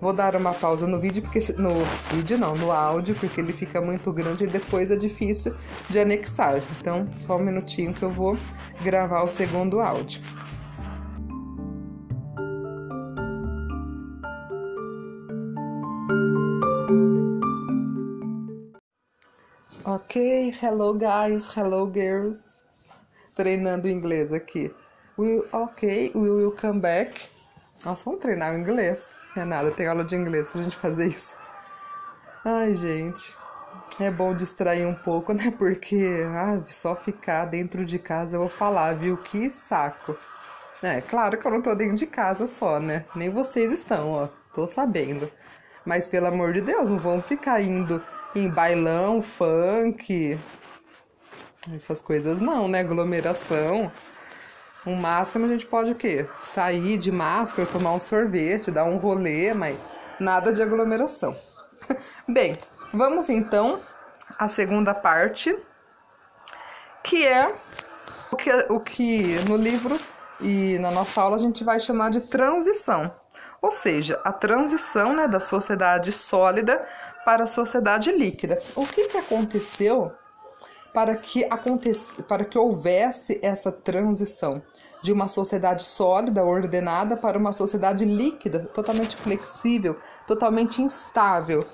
Speaker 1: Vou dar uma pausa no vídeo, porque no vídeo não, no áudio, porque ele fica muito grande e depois é difícil de anexar. Então, só um minutinho que eu vou gravar o segundo áudio. Ok, hello guys, hello girls treinando inglês aqui. Will, ok, we will come back. Nossa, vamos treinar o inglês. Não é nada, tem aula de inglês pra gente fazer isso. Ai, gente. É bom distrair um pouco, né? Porque ah, só ficar dentro de casa eu vou falar, viu? Que saco. É, claro que eu não tô dentro de casa só, né? Nem vocês estão, ó. Tô sabendo. Mas pelo amor de Deus, não vão ficar indo em bailão, funk, essas coisas não, né? Aglomeração. O máximo a gente pode o quê? Sair de máscara, tomar um sorvete, dar um rolê, mas nada de aglomeração. Bem, vamos então à segunda parte, que é o que, o que no livro e na nossa aula a gente vai chamar de transição. Ou seja, a transição né, da sociedade sólida para a sociedade líquida. O que, que aconteceu para que, acontecesse, para que houvesse essa transição de uma sociedade sólida, ordenada, para uma sociedade líquida, totalmente flexível, totalmente instável.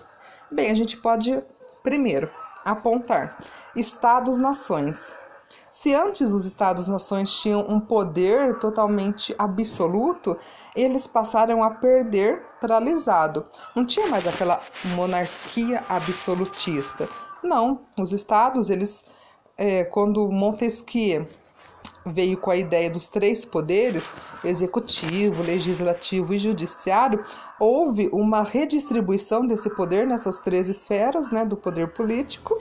Speaker 1: Bem, a gente pode, primeiro, apontar Estados-nações. Se antes os Estados-nações tinham um poder totalmente absoluto, eles passaram a perder paralisado. Não tinha mais aquela monarquia absolutista. Não, os estados, eles, é, quando Montesquieu veio com a ideia dos três poderes, executivo, legislativo e judiciário, houve uma redistribuição desse poder nessas três esferas, né, do poder político,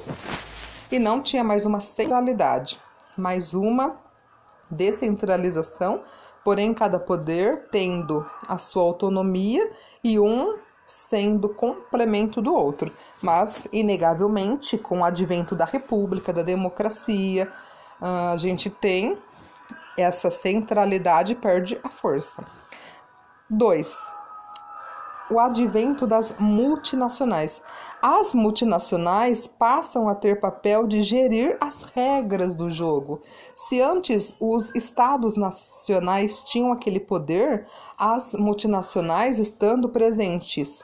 Speaker 1: e não tinha mais uma centralidade, mais uma descentralização, porém cada poder tendo a sua autonomia e um sendo complemento do outro, mas inegavelmente com o advento da república, da democracia, a gente tem essa centralidade perde a força. 2. O advento das multinacionais. As multinacionais passam a ter papel de gerir as regras do jogo. Se antes os estados nacionais tinham aquele poder, as multinacionais estando presentes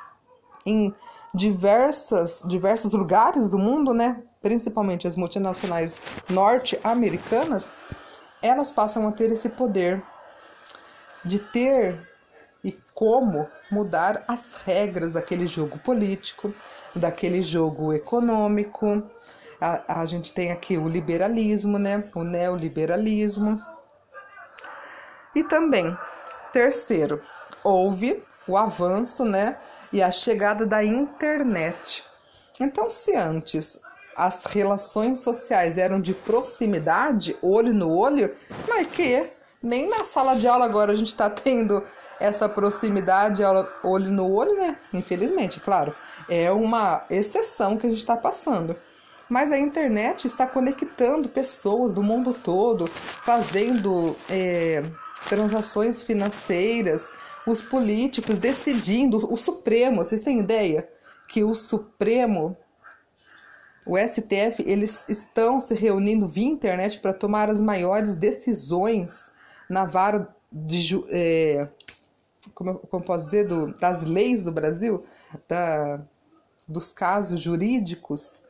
Speaker 1: em diversas, diversos lugares do mundo, né? principalmente as multinacionais norte-americanas, elas passam a ter esse poder de ter e como mudar as regras daquele jogo político, daquele jogo econômico. A, a gente tem aqui o liberalismo, né? O neoliberalismo. E também, terceiro, houve o avanço, né? E a chegada da internet. Então, se antes as relações sociais eram de proximidade, olho no olho, mas que nem na sala de aula agora a gente está tendo essa proximidade olho no olho, né? Infelizmente, claro, é uma exceção que a gente está passando. Mas a internet está conectando pessoas do mundo todo, fazendo é, transações financeiras, os políticos decidindo, o Supremo, vocês têm ideia que o Supremo, o STF, eles estão se reunindo via internet para tomar as maiores decisões na vara de, é, como, como posso dizer, do, das leis do Brasil, da, dos casos jurídicos,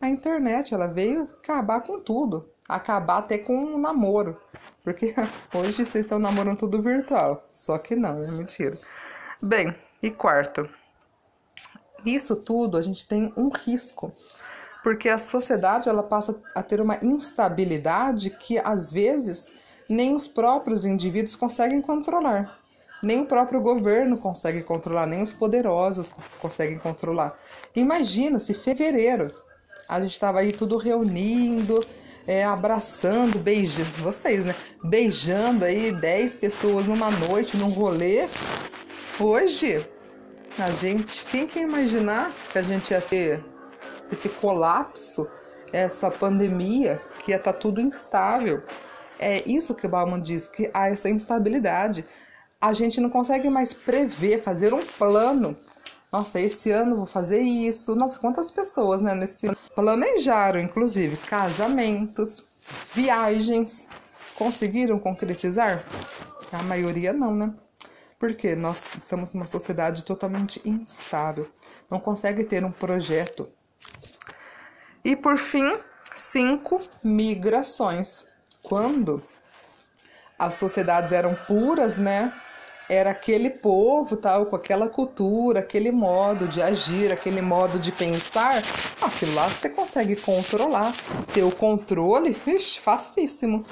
Speaker 1: a internet ela veio acabar com tudo, acabar até com o namoro, porque hoje vocês estão namorando tudo virtual, só que não, é mentira. Bem, e quarto, isso tudo a gente tem um risco, porque a sociedade ela passa a ter uma instabilidade que às vezes nem os próprios indivíduos conseguem controlar. Nem o próprio governo consegue controlar, nem os poderosos conseguem controlar. Imagina se fevereiro a gente estava aí tudo reunindo, é, abraçando, beijando, vocês, né? Beijando aí 10 pessoas numa noite, num rolê. Hoje, a gente, quem quer imaginar que a gente ia ter esse colapso, essa pandemia, que ia estar tá tudo instável? É isso que o Bauman diz, que há essa instabilidade. A gente não consegue mais prever, fazer um plano. Nossa, esse ano vou fazer isso. Nossa, quantas pessoas, né, nesse ano planejaram, inclusive, casamentos, viagens. Conseguiram concretizar? A maioria não, né? Porque nós estamos numa sociedade totalmente instável. Não consegue ter um projeto. E por fim, cinco migrações. Quando as sociedades eram puras, né? Era aquele povo, tal, com aquela cultura, aquele modo de agir, aquele modo de pensar. Aquilo lá você consegue controlar, ter o controle, ixi, facíssimo.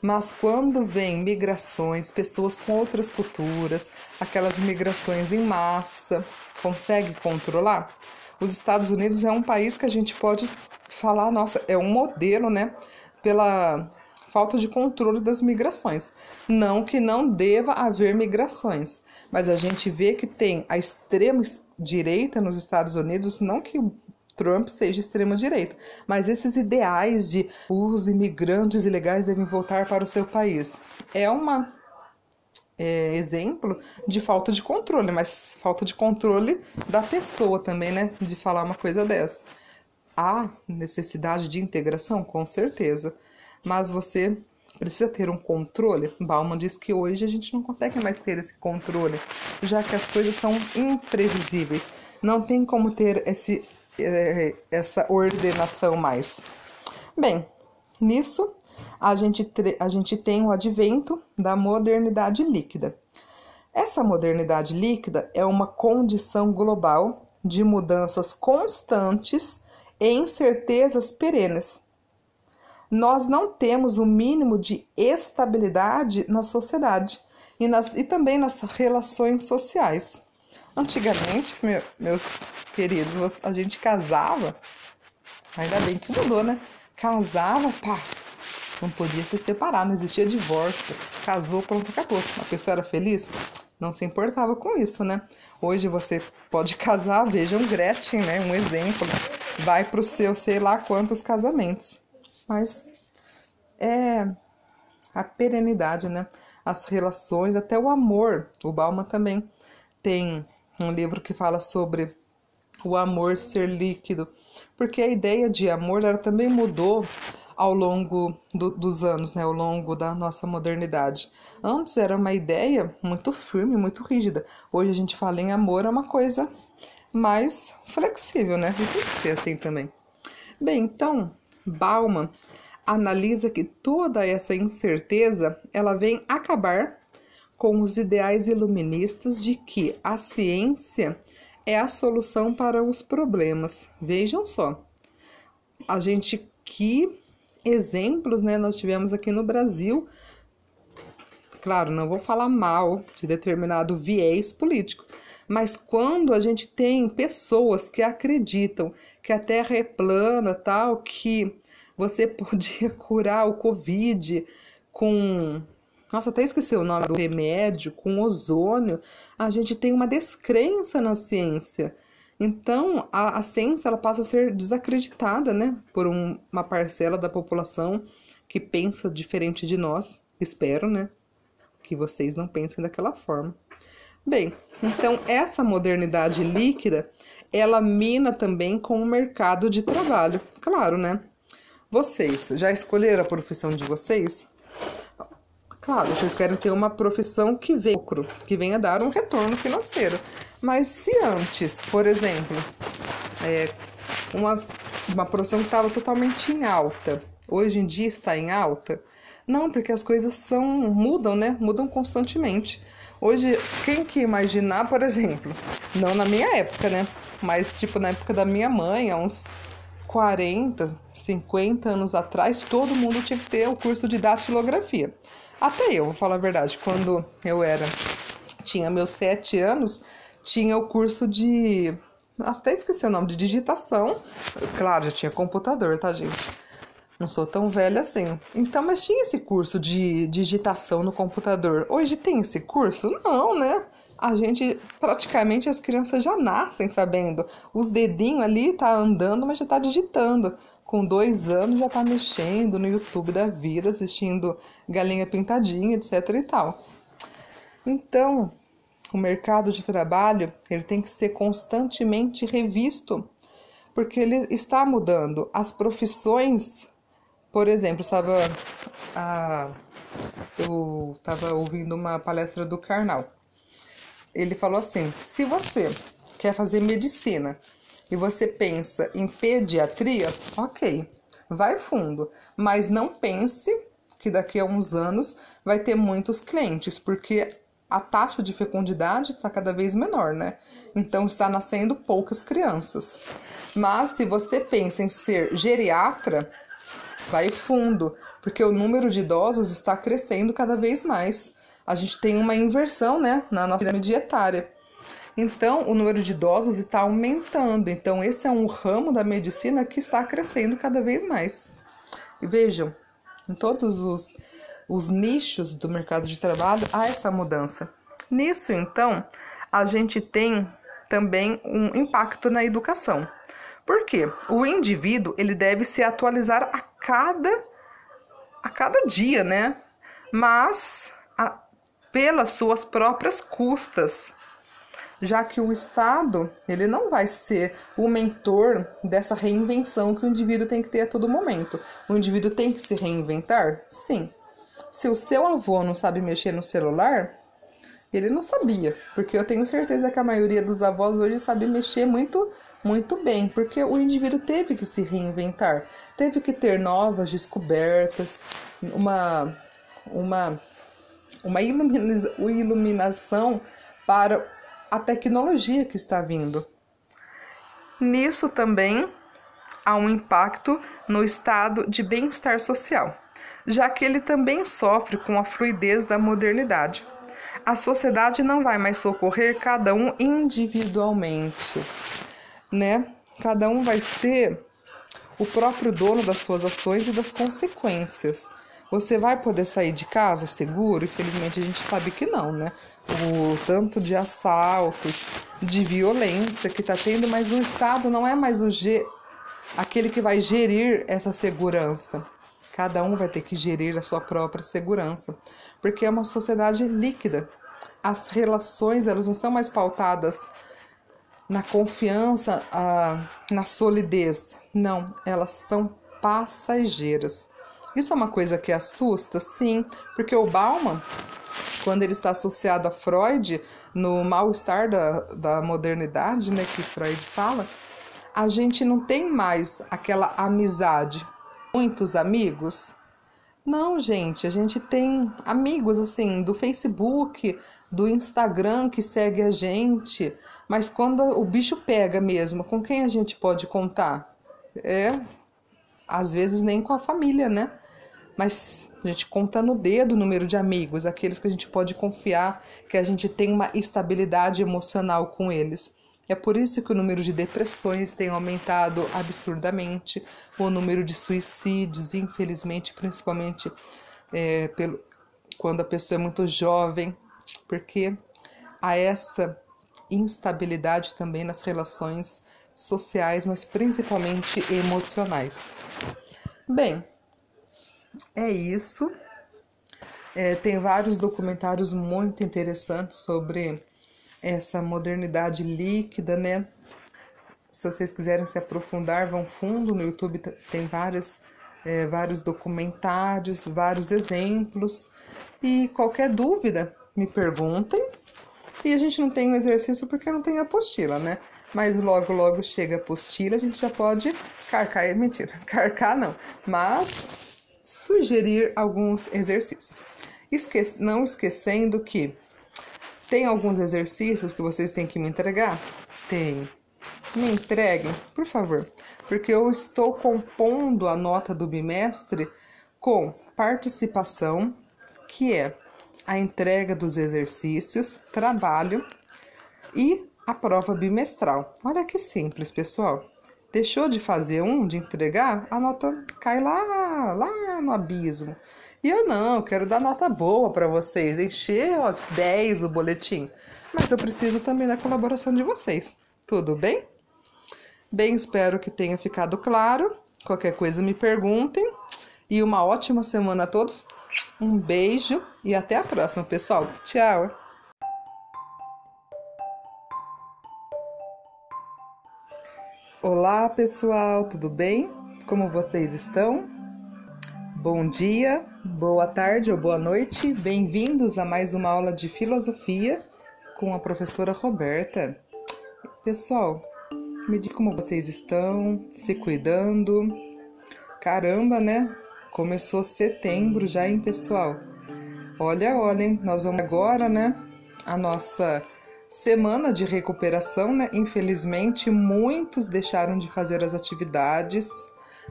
Speaker 1: Mas quando vem migrações, pessoas com outras culturas, aquelas migrações em massa, consegue controlar? Os Estados Unidos é um país que a gente pode falar, nossa, é um modelo, né? Pela falta de controle das migrações. Não que não deva haver migrações, mas a gente vê que tem a extrema direita nos Estados Unidos, não que Trump seja extrema-direita, mas esses ideais de os imigrantes ilegais devem voltar para o seu país é uma é, exemplo de falta de controle, mas falta de controle da pessoa também, né? De falar uma coisa dessa. Há necessidade de integração? Com certeza mas você precisa ter um controle. Bauman diz que hoje a gente não consegue mais ter esse controle, já que as coisas são imprevisíveis. Não tem como ter esse, eh, essa ordenação mais. Bem, nisso a gente, a gente tem o advento da modernidade líquida. Essa modernidade líquida é uma condição global de mudanças constantes e incertezas perenes nós não temos o mínimo de estabilidade na sociedade e, nas, e também nas relações sociais. Antigamente, meu, meus queridos, a gente casava, ainda bem que mudou, né? Casava, pá, não podia se separar, não existia divórcio. Casou, pronto, acabou. A pessoa era feliz? Não se importava com isso, né? Hoje você pode casar, vejam Gretchen, né? Um exemplo. Vai para o seu sei lá quantos casamentos mas é a perenidade, né? As relações, até o amor. O Bauman também tem um livro que fala sobre o amor ser líquido, porque a ideia de amor ela também mudou ao longo do, dos anos, né, ao longo da nossa modernidade. Antes era uma ideia muito firme, muito rígida. Hoje a gente fala em amor é uma coisa mais flexível, né? Tem que ser assim também. Bem, então Bauman analisa que toda essa incerteza ela vem acabar com os ideais iluministas de que a ciência é a solução para os problemas. Vejam só, a gente que exemplos, né, nós tivemos aqui no Brasil. Claro, não vou falar mal de determinado viés político, mas quando a gente tem pessoas que acreditam que a Terra é plana, tal, que você podia curar o Covid com. Nossa, até esqueci o nome do remédio, com ozônio. A gente tem uma descrença na ciência. Então, a, a ciência ela passa a ser desacreditada, né? Por um, uma parcela da população que pensa diferente de nós. Espero, né? Que vocês não pensem daquela forma. Bem, então essa modernidade líquida, ela mina também com o mercado de trabalho. Claro, né? Vocês já escolheram a profissão de vocês? Claro, vocês querem ter uma profissão que venha, que venha dar um retorno financeiro. Mas se antes, por exemplo, é, uma, uma profissão que estava totalmente em alta, hoje em dia está em alta, não, porque as coisas são mudam, né? Mudam constantemente. Hoje, quem que imaginar, por exemplo, não na minha época, né? Mas tipo na época da minha mãe, há uns 40, 50 anos atrás, todo mundo tinha que ter o curso de datilografia. Até eu, vou falar a verdade, quando eu era, tinha meus sete anos, tinha o curso de. Até esqueci o nome, de digitação. Claro, já tinha computador, tá, gente? Não sou tão velha assim. Então, mas tinha esse curso de digitação no computador. Hoje tem esse curso? Não, né? A gente, praticamente, as crianças já nascem sabendo. Os dedinhos ali tá andando, mas já tá digitando. Com dois anos já tá mexendo no YouTube da vida, assistindo Galinha Pintadinha, etc e tal. Então, o mercado de trabalho ele tem que ser constantemente revisto, porque ele está mudando. As profissões por exemplo, estava a, eu estava ouvindo uma palestra do Karnal. Ele falou assim: se você quer fazer medicina e você pensa em pediatria, ok, vai fundo, mas não pense que daqui a uns anos vai ter muitos clientes, porque a taxa de fecundidade está cada vez menor, né? Então está nascendo poucas crianças. Mas se você pensa em ser geriatra, vai fundo, porque o número de idosos está crescendo cada vez mais. A gente tem uma inversão, né, na nossa pirâmide etária. Então, o número de idosos está aumentando. Então, esse é um ramo da medicina que está crescendo cada vez mais. E vejam, em todos os, os nichos do mercado de trabalho há essa mudança. Nisso, então, a gente tem também um impacto na educação. Por quê? O indivíduo ele deve se atualizar a cada a cada dia, né? Mas a, pelas suas próprias custas, já que o Estado ele não vai ser o mentor dessa reinvenção que o indivíduo tem que ter a todo momento. O indivíduo tem que se reinventar, sim. Se o seu avô não sabe mexer no celular, ele não sabia, porque eu tenho certeza que a maioria dos avós hoje sabe mexer muito, muito bem, porque o indivíduo teve que se reinventar, teve que ter novas descobertas, uma uma uma iluminação para a tecnologia que está vindo. Nisso também há um impacto no estado de bem-estar social, já que ele também sofre com a fluidez da modernidade a sociedade não vai mais socorrer cada um individualmente, né? Cada um vai ser o próprio dono das suas ações e das consequências. Você vai poder sair de casa seguro? Infelizmente a gente sabe que não, né? O tanto de assaltos, de violência que está tendo, mas o Estado não é mais o aquele que vai gerir essa segurança. Cada um vai ter que gerir a sua própria segurança, porque é uma sociedade líquida. As relações elas não são mais pautadas na confiança, na solidez. Não, elas são passageiras. Isso é uma coisa que assusta, sim, porque o Bauman, quando ele está associado a Freud, no mal-estar da, da modernidade, né, que Freud fala, a gente não tem mais aquela amizade muitos amigos? Não, gente, a gente tem amigos assim do Facebook, do Instagram que segue a gente, mas quando o bicho pega mesmo, com quem a gente pode contar? É, às vezes nem com a família, né? Mas a gente conta no dedo o número de amigos, aqueles que a gente pode confiar, que a gente tem uma estabilidade emocional com eles. É por isso que o número de depressões tem aumentado absurdamente, o número de suicídios, infelizmente, principalmente é, pelo, quando a pessoa é muito jovem, porque há essa instabilidade também nas relações sociais, mas principalmente emocionais. Bem, é isso. É, tem vários documentários muito interessantes sobre essa modernidade líquida, né? Se vocês quiserem se aprofundar, vão fundo no YouTube, tem vários, é, vários documentários, vários exemplos. E qualquer dúvida, me perguntem. E a gente não tem um exercício porque não tem apostila, né? Mas logo, logo chega a apostila, a gente já pode carcar, é mentira, carcar não, mas sugerir alguns exercícios. Esque não esquecendo que tem alguns exercícios que vocês têm que me entregar? Tem. me entreguem, por favor, porque eu estou compondo a nota do bimestre com participação, que é a entrega dos exercícios, trabalho e a prova bimestral. Olha que simples, pessoal. Deixou de fazer um, de entregar, a nota cai lá, lá no abismo. E eu não, quero dar nota boa para vocês, encher ó, 10 o boletim. Mas eu preciso também da colaboração de vocês. Tudo bem? Bem, espero que tenha ficado claro. Qualquer coisa me perguntem. E uma ótima semana a todos. Um beijo e até a próxima, pessoal. Tchau! Olá, pessoal, tudo bem? Como vocês estão? Bom dia, boa tarde ou boa noite. Bem-vindos a mais uma aula de filosofia com a professora Roberta. Pessoal, me diz como vocês estão, se cuidando. Caramba, né? Começou setembro já, hein, pessoal? Olha, olhem, nós vamos agora, né? A nossa semana de recuperação, né? Infelizmente, muitos deixaram de fazer as atividades,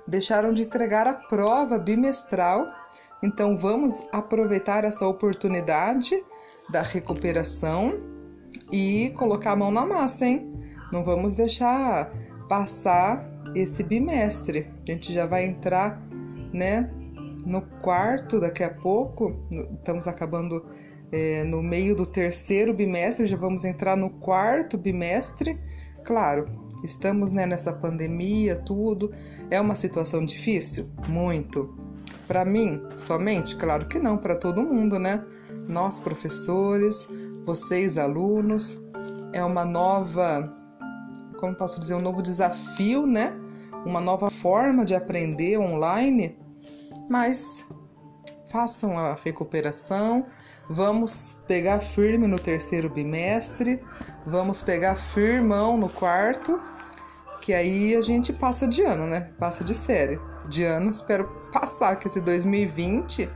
Speaker 1: deixaram de entregar a prova bimestral. Então, vamos aproveitar essa oportunidade da recuperação e colocar a mão na massa, hein? Não vamos deixar passar esse bimestre. A gente já vai entrar, né, no quarto daqui a pouco. Estamos acabando é, no meio do terceiro bimestre, já vamos entrar no quarto bimestre. Claro, estamos né, nessa pandemia, tudo. É uma situação difícil? Muito. Para mim, somente? Claro que não, para todo mundo, né? Nós, professores, vocês, alunos, é uma nova, como posso dizer, um novo desafio, né? Uma nova forma de aprender online, mas façam a recuperação, Vamos pegar firme no terceiro bimestre, vamos pegar firmão no quarto, que aí a gente passa de ano, né? Passa de série. De ano, espero passar que esse 2020.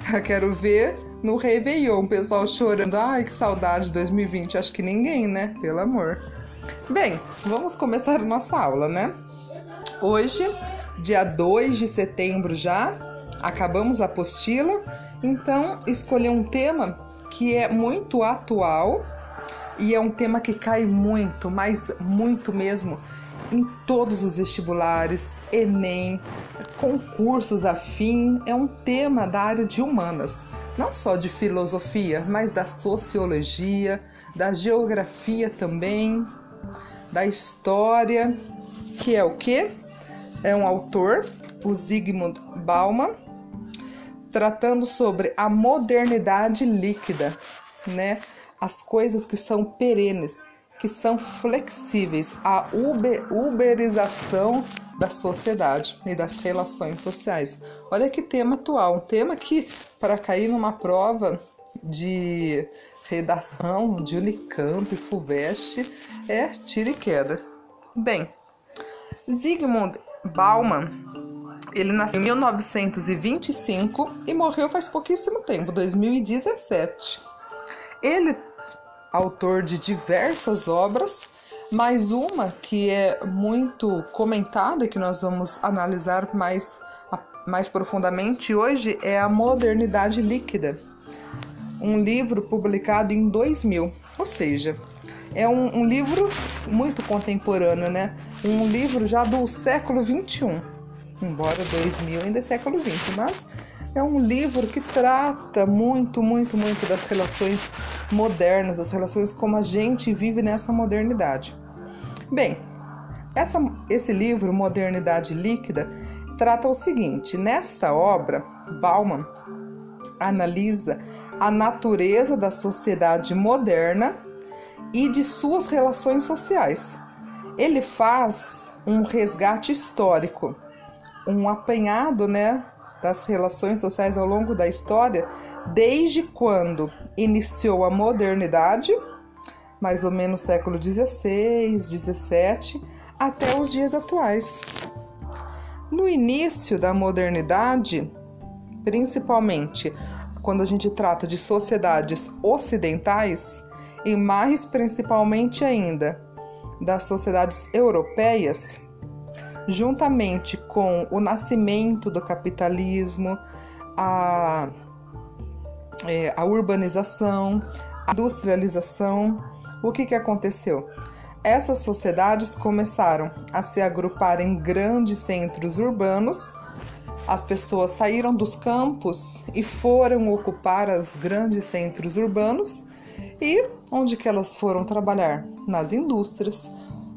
Speaker 1: Quero ver no Réveillon o pessoal chorando. Ai, que saudade de 2020. Acho que ninguém, né? Pelo amor. Bem, vamos começar a nossa aula, né? Hoje, dia 2 de setembro já, acabamos a apostila então, escolher um tema que é muito atual e é um tema que cai muito, mas muito mesmo, em todos os vestibulares, Enem, concursos afim, é um tema da área de humanas, não só de filosofia, mas da sociologia, da geografia também, da história, que é o que? É um autor, o Zygmunt Bauman, tratando sobre a modernidade líquida, né? As coisas que são perenes, que são flexíveis, a uber, uberização da sociedade e das relações sociais. Olha que tema atual, um tema que para cair numa prova de redação de Unicamp, FUVEST, é tira e queda. Bem, Zygmunt Bauman ele nasceu em 1925 e morreu faz pouquíssimo tempo, 2017. Ele autor de diversas obras, mas uma que é muito comentada que nós vamos analisar mais, mais profundamente hoje é A Modernidade Líquida, um livro publicado em 2000, ou seja, é um, um livro muito contemporâneo, né? Um livro já do século 21 embora 2000 ainda é século 20, mas é um livro que trata muito, muito, muito das relações modernas, das relações como a gente vive nessa modernidade. Bem, essa, esse livro, Modernidade Líquida, trata o seguinte: nesta obra, Bauman analisa a natureza da sociedade moderna e de suas relações sociais. Ele faz um resgate histórico um apanhado, né, das relações sociais ao longo da história, desde quando iniciou a modernidade, mais ou menos século XVI, XVII, até os dias atuais. No início da modernidade, principalmente quando a gente trata de sociedades ocidentais, e mais principalmente ainda das sociedades europeias, juntamente com o nascimento do capitalismo, a, é, a urbanização, a industrialização, o que, que aconteceu? Essas sociedades começaram a se agrupar em grandes centros urbanos. As pessoas saíram dos campos e foram ocupar os grandes centros urbanos. E onde que elas foram trabalhar? Nas indústrias,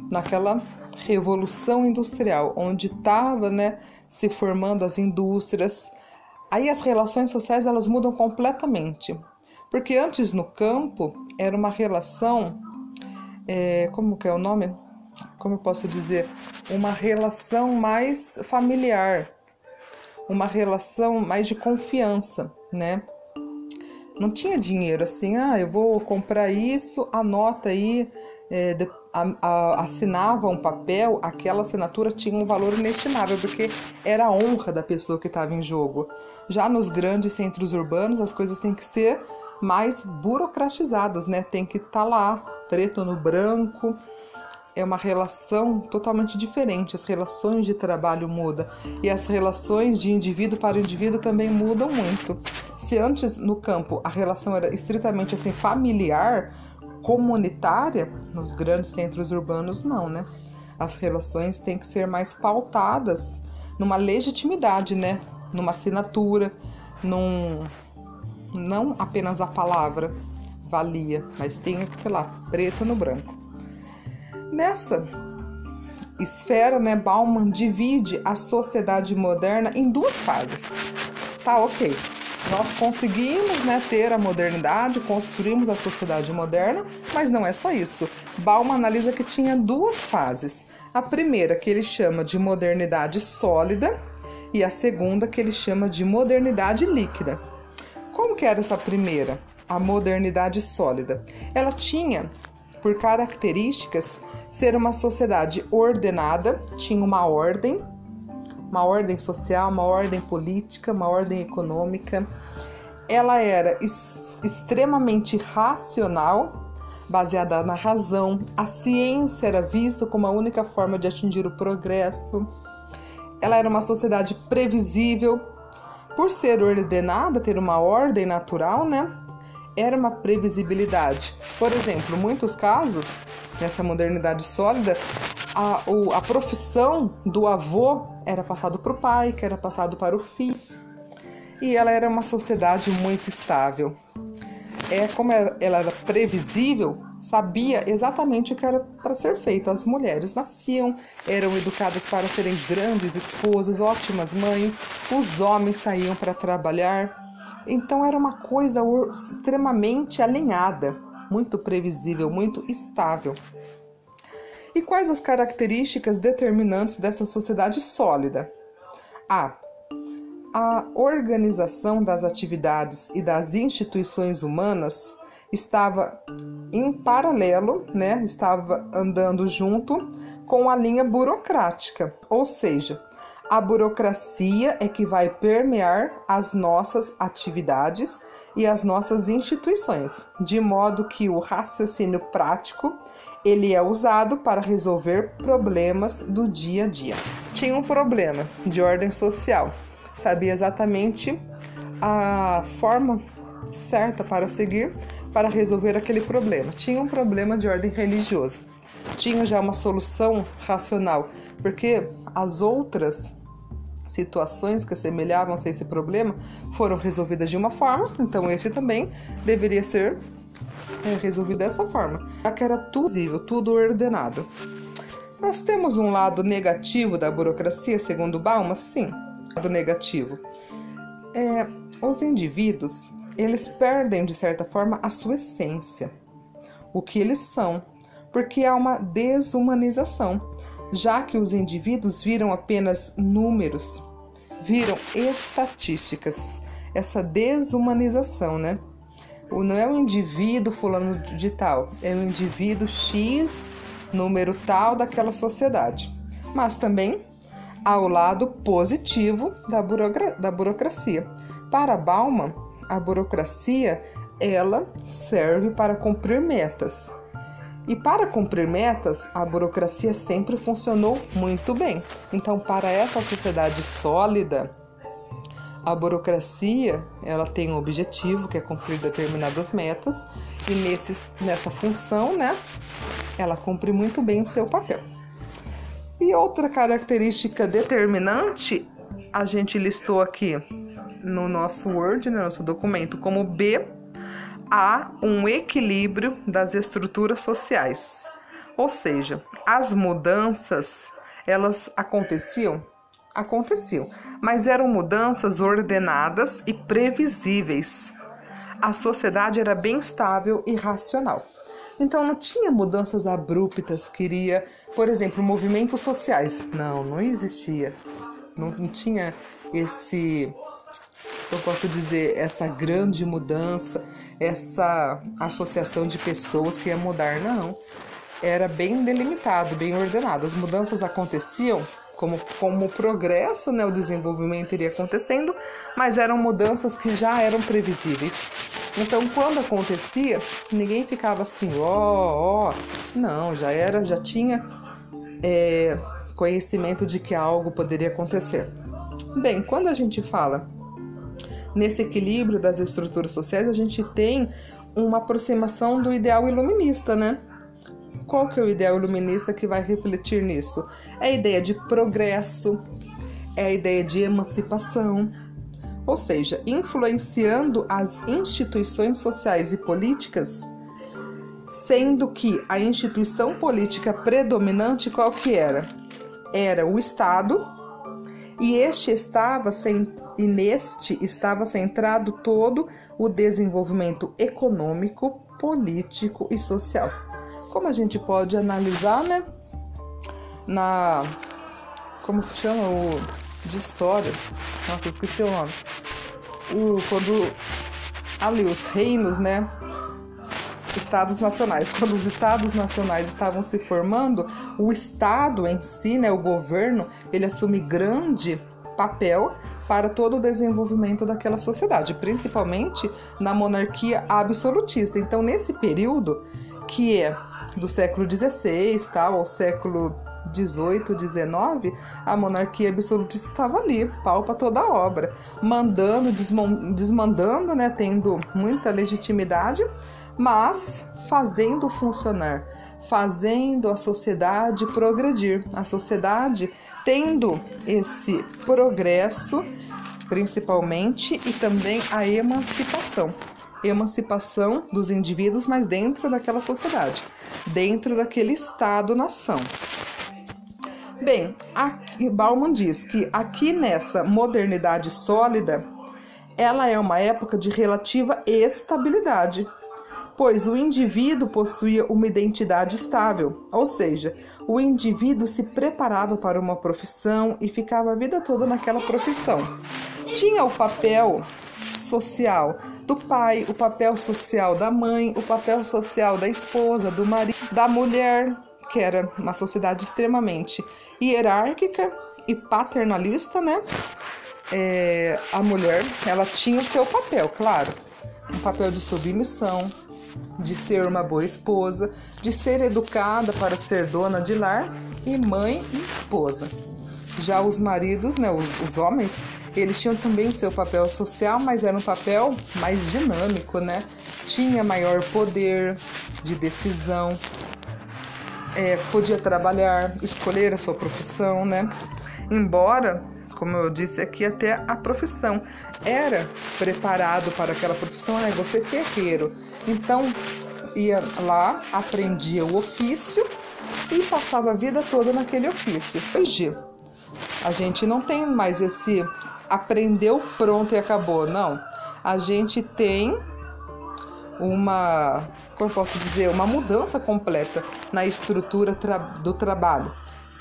Speaker 1: naquela revolução industrial, onde estava, né, se formando as indústrias. Aí as relações sociais elas mudam completamente, porque antes no campo era uma relação é, como que é o nome? Como eu posso dizer? Uma relação mais familiar, uma relação mais de confiança, né? Não tinha dinheiro assim, ah, eu vou comprar isso, anota aí, é, de, a, a, assinava um papel, aquela assinatura tinha um valor inestimável, porque era a honra da pessoa que estava em jogo. Já nos grandes centros urbanos, as coisas têm que ser mais burocratizadas, né? Tem que estar tá lá, preto no branco. É uma relação totalmente diferente. As relações de trabalho mudam e as relações de indivíduo para indivíduo também mudam muito. Se antes no campo a relação era estritamente assim familiar, comunitária, nos grandes centros urbanos não, né? As relações têm que ser mais pautadas numa legitimidade, né? Numa assinatura, num não apenas a palavra valia, mas tem, sei lá, preto no branco. Nessa esfera, né, Bauman divide a sociedade moderna em duas fases. Tá, ok. Nós conseguimos né, ter a modernidade, construímos a sociedade moderna, mas não é só isso. Bauman analisa que tinha duas fases. A primeira, que ele chama de modernidade sólida, e a segunda, que ele chama de modernidade líquida. Como que era essa primeira? A modernidade sólida. Ela tinha por características ser uma sociedade ordenada, tinha uma ordem, uma ordem social, uma ordem política, uma ordem econômica. Ela era extremamente racional, baseada na razão. A ciência era vista como a única forma de atingir o progresso. Ela era uma sociedade previsível, por ser ordenada, ter uma ordem natural, né? Era uma previsibilidade. Por exemplo, muitos casos, nessa modernidade sólida, a, o, a profissão do avô era passado para o pai, que era passado para o filho. E ela era uma sociedade muito estável. É como ela era previsível, sabia exatamente o que era para ser feito. As mulheres nasciam, eram educadas para serem grandes esposas, ótimas mães, os homens saíam para trabalhar. Então era uma coisa extremamente alinhada, muito previsível, muito estável. E quais as características determinantes dessa sociedade sólida? A. A organização das atividades e das instituições humanas estava em paralelo, né? Estava andando junto com a linha burocrática, ou seja, a burocracia é que vai permear as nossas atividades e as nossas instituições, de modo que o raciocínio prático ele é usado para resolver problemas do dia a dia. Tinha um problema de ordem social, sabia exatamente a forma certa para seguir para resolver aquele problema. Tinha um problema de ordem religiosa. Tinha já uma solução racional, porque as outras situações que assemelhavam-se a esse problema foram resolvidas de uma forma, então esse também deveria ser é, resolvido dessa forma, já que era tudo visível, tudo ordenado. Nós temos um lado negativo da burocracia, segundo Bauman? Sim, lado negativo. É, os indivíduos eles perdem, de certa forma, a sua essência, o que eles são, porque há uma desumanização, já que os indivíduos viram apenas números, viram estatísticas, essa desumanização, né? Não é o indivíduo fulano de tal, é o indivíduo X, número tal daquela sociedade. Mas também há o lado positivo da, da burocracia. Para Bauman, a burocracia ela serve para cumprir metas. E para cumprir metas, a burocracia sempre funcionou muito bem. Então, para essa sociedade sólida, a burocracia ela tem um objetivo que é cumprir determinadas metas e nesses, nessa função, né, ela cumpre muito bem o seu papel. E outra característica determinante a gente listou aqui no nosso Word, no nosso documento, como B, há um equilíbrio das estruturas sociais. Ou seja, as mudanças, elas aconteciam aconteciam, mas eram mudanças ordenadas e previsíveis. A sociedade era bem estável e racional. Então não tinha mudanças abruptas, queria, por exemplo, movimentos sociais. Não, não existia. Não, não tinha esse, eu posso dizer, essa grande mudança, essa associação de pessoas que ia mudar. Não. Era bem delimitado, bem ordenado. As mudanças aconteciam como, como o progresso, né, o desenvolvimento iria acontecendo, mas eram mudanças que já eram previsíveis. Então, quando acontecia, ninguém ficava assim, ó, oh, ó, oh. não, já era, já tinha é, conhecimento de que algo poderia acontecer. Bem, quando a gente fala nesse equilíbrio das estruturas sociais, a gente tem uma aproximação do ideal iluminista, né? Qual que é o ideal iluminista que vai refletir nisso? É a ideia de progresso, é a ideia de emancipação, ou seja, influenciando as instituições sociais e políticas, sendo que a instituição política predominante qual que era? Era o Estado, e este estava e neste estava centrado todo o desenvolvimento econômico, político e social como a gente pode analisar, né? Na. Como chama o. De história. Nossa, esqueci o nome. O, quando. Ali, os reinos, né? Estados nacionais. Quando os estados nacionais estavam se formando, o Estado em si, né, o governo, ele assume grande papel para todo o desenvolvimento daquela sociedade, principalmente na monarquia absolutista. Então, nesse período, que é do século XVI tal, ao século 18, 19, a monarquia absolutista estava ali, pau para toda a obra, mandando, desmandando, né, tendo muita legitimidade, mas fazendo funcionar, fazendo a sociedade progredir, a sociedade tendo esse progresso, principalmente, e também a emancipação. Emancipação dos indivíduos, mas dentro daquela sociedade, dentro daquele Estado-nação. Bem, aqui, Bauman diz que aqui nessa modernidade sólida, ela é uma época de relativa estabilidade, pois o indivíduo possuía uma identidade estável, ou seja, o indivíduo se preparava para uma profissão e ficava a vida toda naquela profissão. Tinha o papel social do pai, o papel social da mãe, o papel social da esposa, do marido, da mulher, que era uma sociedade extremamente hierárquica e paternalista, né? É, a mulher, ela tinha o seu papel, claro, um papel de submissão, de ser uma boa esposa, de ser educada para ser dona de lar e mãe e esposa. Já os maridos, né, os, os homens, eles tinham também seu papel social, mas era um papel mais dinâmico, né? Tinha maior poder de decisão, é, podia trabalhar, escolher a sua profissão, né? Embora, como eu disse aqui, até a profissão era preparado para aquela profissão, né? Você é ferreiro. Então, ia lá, aprendia o ofício e passava a vida toda naquele ofício. Hoje, a gente não tem mais esse aprendeu pronto e acabou. Não. A gente tem uma, como eu posso dizer, uma mudança completa na estrutura tra do trabalho.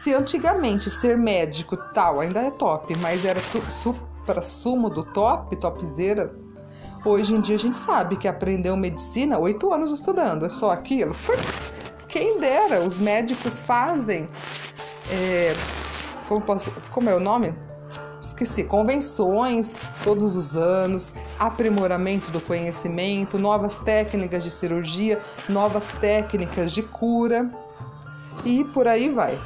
Speaker 1: Se antigamente ser médico tal ainda é top, mas era supra-sumo do top, topzera, hoje em dia a gente sabe que aprendeu medicina oito anos estudando, é só aquilo. Quem dera, os médicos fazem. É, como, posso, como é o nome? esqueci, convenções todos os anos, aprimoramento do conhecimento, novas técnicas de cirurgia, novas técnicas de cura e por aí vai.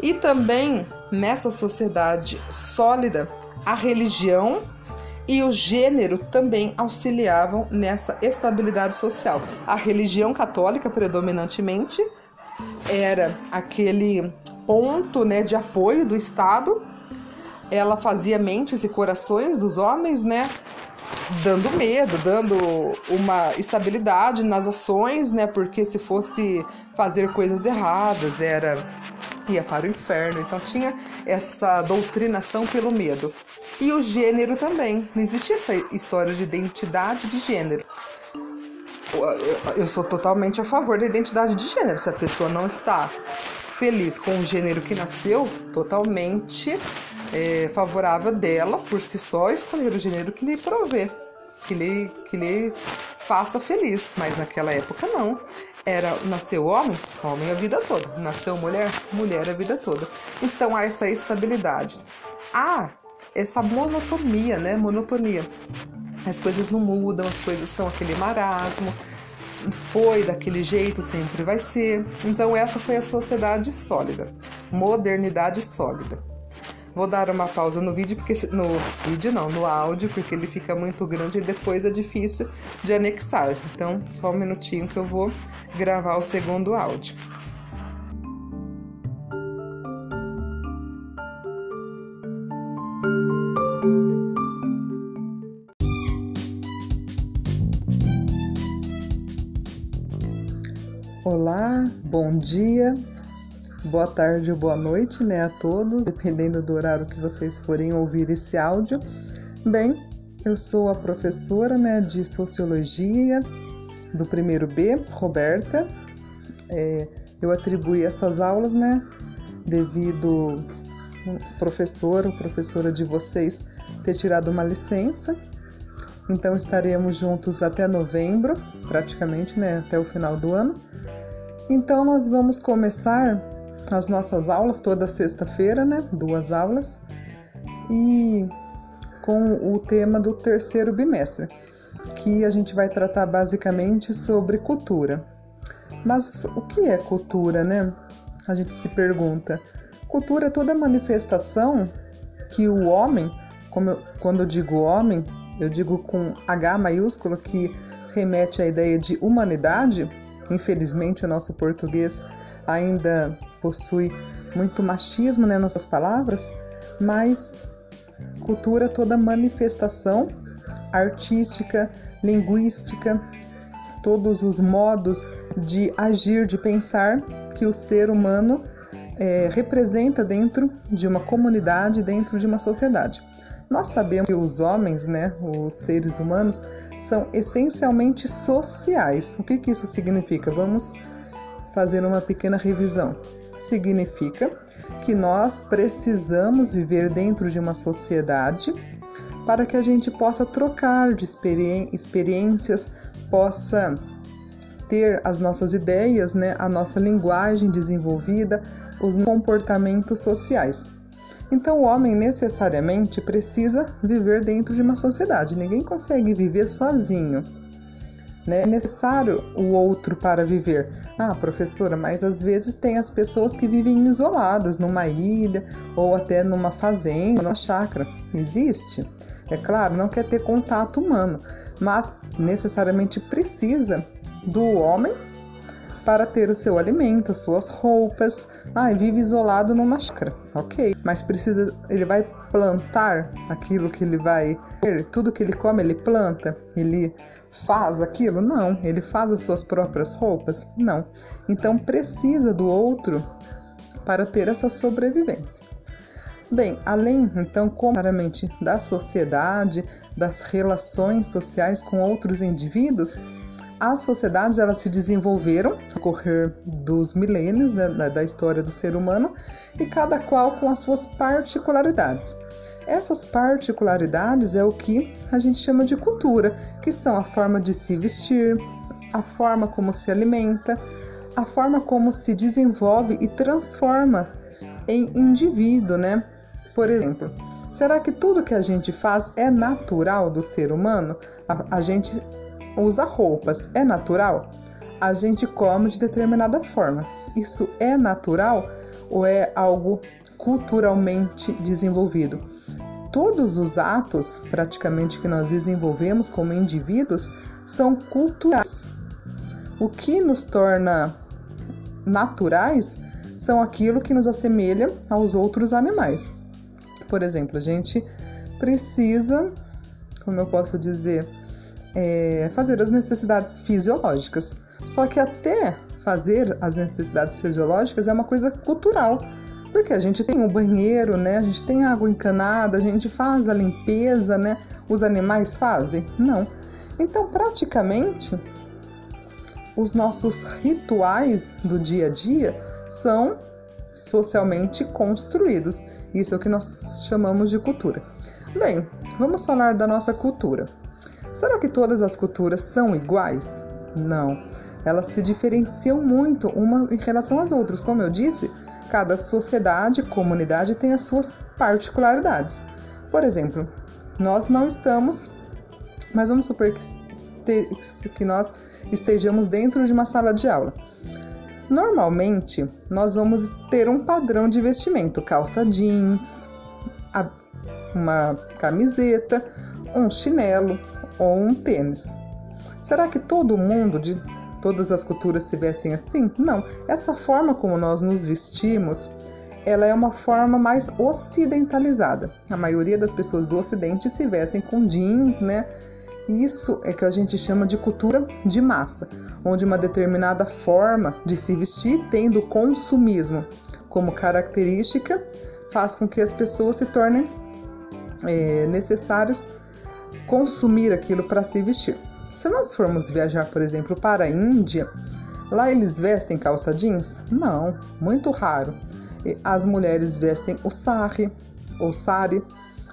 Speaker 1: E também nessa sociedade sólida, a religião e o gênero também auxiliavam nessa estabilidade social. A religião católica, predominantemente, era aquele ponto né, de apoio do Estado. Ela fazia mentes e corações dos homens, né? Dando medo, dando uma estabilidade nas ações, né? Porque se fosse fazer coisas erradas, era ia para o inferno. Então tinha essa doutrinação pelo medo. E o gênero também. Não existia essa história de identidade de gênero. Eu sou totalmente a favor da identidade de gênero. Se a pessoa não está feliz com o gênero que nasceu, totalmente é, favorável dela, por si só, escolher o gênero que lhe provê, que lhe, que lhe faça feliz. Mas naquela época não era nasceu homem, homem a vida toda, nasceu mulher, mulher a vida toda. Então há essa estabilidade. Há essa monotonia, né? Monotonia. As coisas não mudam, as coisas são aquele marasmo. Foi daquele jeito, sempre vai ser. Então essa foi a sociedade sólida, modernidade sólida. Vou dar uma pausa no vídeo, porque no vídeo não, no áudio, porque ele fica muito grande e depois é difícil de anexar. Então, só um minutinho que eu vou gravar o segundo áudio. Olá, bom dia, boa tarde ou boa noite, né, a todos, dependendo do horário que vocês forem ouvir esse áudio. Bem, eu sou a professora, né, de Sociologia do primeiro B, Roberta. É, eu atribuí essas aulas, né, devido o professor ou professora de vocês ter tirado uma licença. Então estaremos juntos até novembro, praticamente, né, até o final do ano. Então nós vamos começar as nossas aulas toda sexta-feira, né, duas aulas, e com o tema do terceiro bimestre que a gente vai tratar basicamente sobre cultura. Mas o que é cultura, né? A gente se pergunta. Cultura é toda manifestação que o homem, eu, quando eu digo homem, eu digo com H maiúsculo, que remete à ideia de humanidade. Infelizmente, o nosso português ainda possui muito machismo né, nas suas palavras, mas cultura toda manifestação artística, linguística, todos os modos de agir, de pensar que o ser humano é, representa dentro de uma comunidade, dentro de uma sociedade. Nós sabemos que os homens, né, os seres humanos, são essencialmente sociais. O que, que isso significa? Vamos fazer uma pequena revisão. Significa que nós precisamos viver dentro de uma sociedade para que a gente possa trocar de experiências, possa ter as nossas ideias, né, a nossa linguagem desenvolvida, os comportamentos sociais. Então, o homem necessariamente precisa viver dentro de uma sociedade. Ninguém consegue viver sozinho. Né? É necessário o outro para viver. Ah, professora, mas às vezes tem as pessoas que vivem isoladas numa ilha ou até numa fazenda, numa chácara. Existe. É claro, não quer ter contato humano, mas necessariamente precisa do homem para ter o seu alimento, as suas roupas. Ah, vive isolado numa chácara, ok. Mas precisa, ele vai plantar aquilo que ele vai ter, tudo que ele come ele planta, ele faz aquilo? Não. Ele faz as suas próprias roupas? Não. Então precisa do outro para ter essa sobrevivência. Bem, além então, claramente, da sociedade, das relações sociais com outros indivíduos, as sociedades elas se desenvolveram no correr dos milênios né, da história do ser humano e cada qual com as suas particularidades. Essas particularidades é o que a gente chama de cultura, que são a forma de se vestir, a forma como se alimenta, a forma como se desenvolve e transforma em indivíduo, né? Por exemplo, Será que tudo que a gente faz é natural do ser humano? A, a gente usa roupas, é natural? A gente come de determinada forma. Isso é natural ou é algo culturalmente desenvolvido? Todos os atos, praticamente, que nós desenvolvemos como indivíduos são culturais. O que nos torna naturais são aquilo que nos assemelha aos outros animais. Por exemplo, a gente precisa, como eu posso dizer, é, fazer as necessidades fisiológicas. Só que até fazer as necessidades fisiológicas é uma coisa cultural. Porque a gente tem um banheiro, né? A gente tem água encanada, a gente faz a limpeza, né? Os animais fazem? Não. Então, praticamente, os nossos rituais do dia a dia são socialmente construídos. Isso é o que nós chamamos de cultura. Bem, vamos falar da nossa cultura. Será que todas as culturas são iguais? Não. Elas se diferenciam muito uma em relação às outras. Como eu disse, cada sociedade, comunidade tem as suas particularidades. Por exemplo, nós não estamos, mas vamos supor que, que nós estejamos dentro de uma sala de aula. Normalmente, nós vamos ter um padrão de vestimento: calça jeans, uma camiseta, um chinelo ou um tênis. Será que todo mundo de todas as culturas se vestem assim? Não. Essa forma como nós nos vestimos, ela é uma forma mais ocidentalizada. A maioria das pessoas do Ocidente se vestem com jeans, né? Isso é que a gente chama de cultura de massa, onde uma determinada forma de se vestir, tendo consumismo como característica, faz com que as pessoas se tornem é, necessárias consumir aquilo para se vestir. Se nós formos viajar, por exemplo, para a Índia, lá eles vestem calça jeans? Não, muito raro. As mulheres vestem o sari, ou sari,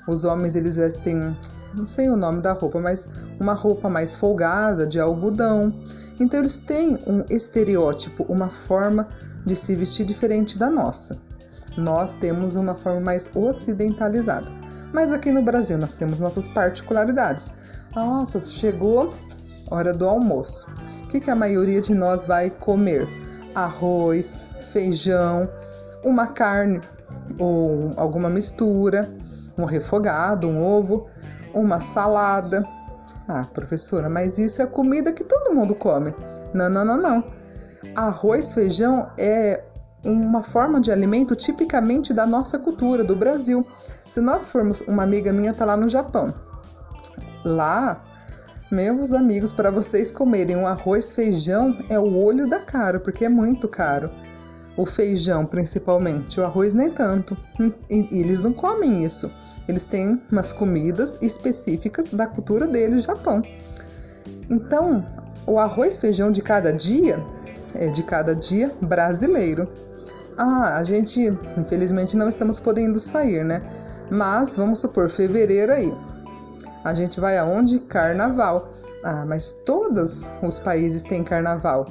Speaker 1: os homens eles vestem não sei o nome da roupa, mas uma roupa mais folgada, de algodão. Então eles têm um estereótipo, uma forma de se vestir diferente da nossa. Nós temos uma forma mais ocidentalizada. Mas aqui no Brasil nós temos nossas particularidades. Nossa, chegou hora do almoço. O que, que a maioria de nós vai comer? Arroz, feijão, uma carne ou alguma mistura, um refogado, um ovo uma salada. Ah, professora, mas isso é comida que todo mundo come. Não, não, não, não. Arroz, feijão é uma forma de alimento tipicamente da nossa cultura, do Brasil. Se nós formos, uma amiga minha tá lá no Japão. Lá, meus amigos, para vocês comerem um arroz feijão é o olho da cara, porque é muito caro. O feijão, principalmente, o arroz nem tanto. E eles não comem isso. Eles têm umas comidas específicas da cultura deles, Japão. Então, o arroz feijão de cada dia é de cada dia brasileiro. Ah, a gente, infelizmente, não estamos podendo sair, né? Mas vamos supor, fevereiro aí. A gente vai aonde? Carnaval. Ah, mas todos os países têm carnaval.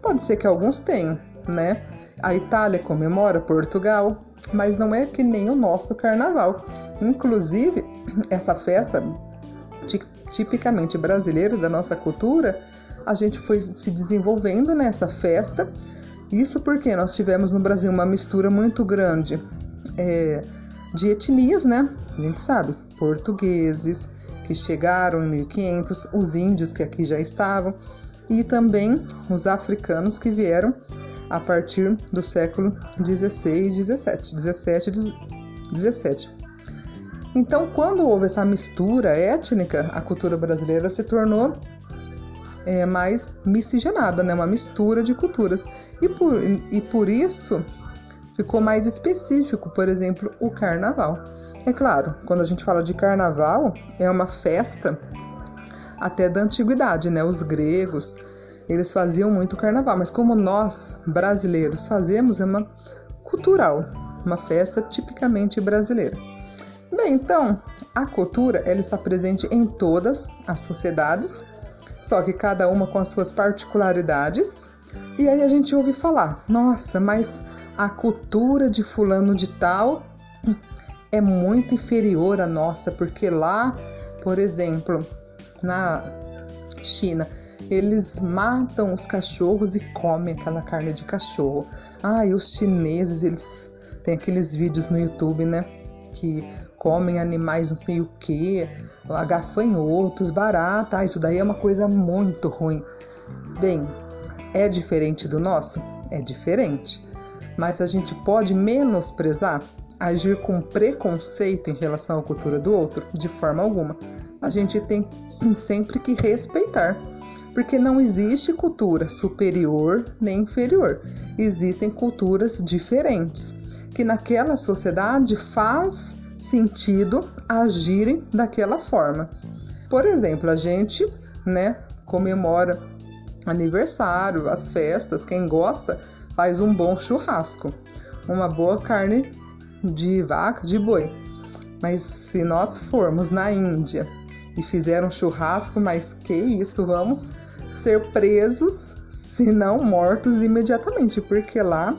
Speaker 1: Pode ser que alguns tenham, né? A Itália comemora, Portugal, mas não é que nem o nosso carnaval. Inclusive, essa festa tipicamente brasileira da nossa cultura, a gente foi se desenvolvendo nessa festa. Isso porque nós tivemos no Brasil uma mistura muito grande é, de etnias, né? A gente sabe, portugueses que chegaram em 1500, os índios que aqui já estavam e também os africanos que vieram a partir do século 16 17, 17 17. Então, quando houve essa mistura étnica, a cultura brasileira se tornou é, mais miscigenada, né? uma mistura de culturas. E por, e por isso ficou mais específico, por exemplo, o carnaval. É claro, quando a gente fala de carnaval, é uma festa até da antiguidade, né? Os gregos, eles faziam muito carnaval, mas como nós, brasileiros, fazemos, é uma cultural, uma festa tipicamente brasileira. Bem, então, a cultura ela está presente em todas as sociedades, só que cada uma com as suas particularidades. E aí a gente ouve falar: nossa, mas a cultura de fulano de tal é muito inferior à nossa, porque lá, por exemplo, na China, eles matam os cachorros e comem aquela carne de cachorro. Ah, e os chineses, eles têm aqueles vídeos no YouTube, né? Que comem animais não sei o que, gafanhotos, barata. Ah, isso daí é uma coisa muito ruim. Bem, é diferente do nosso? É diferente. Mas a gente pode menosprezar, agir com preconceito em relação à cultura do outro? De forma alguma. A gente tem sempre que respeitar porque não existe cultura superior nem inferior. Existem culturas diferentes, que naquela sociedade faz sentido agirem daquela forma. Por exemplo, a gente, né, comemora aniversário, as festas, quem gosta faz um bom churrasco, uma boa carne de vaca, de boi. Mas se nós formos na Índia e fizer um churrasco, mas que isso, vamos ser presos, se não mortos imediatamente, porque lá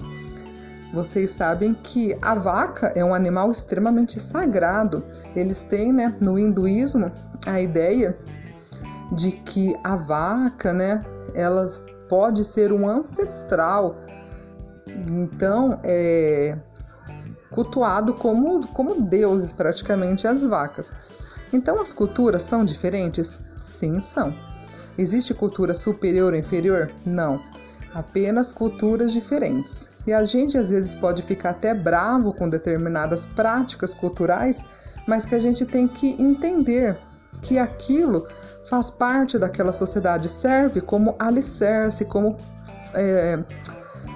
Speaker 1: vocês sabem que a vaca é um animal extremamente sagrado. Eles têm, né, no hinduísmo, a ideia de que a vaca, né, ela pode ser um ancestral. Então, é cultuado como, como deuses praticamente as vacas. Então, as culturas são diferentes? Sim, são. Existe cultura superior ou inferior? Não. Apenas culturas diferentes. E a gente às vezes pode ficar até bravo com determinadas práticas culturais, mas que a gente tem que entender que aquilo faz parte daquela sociedade, serve como alicerce, como é,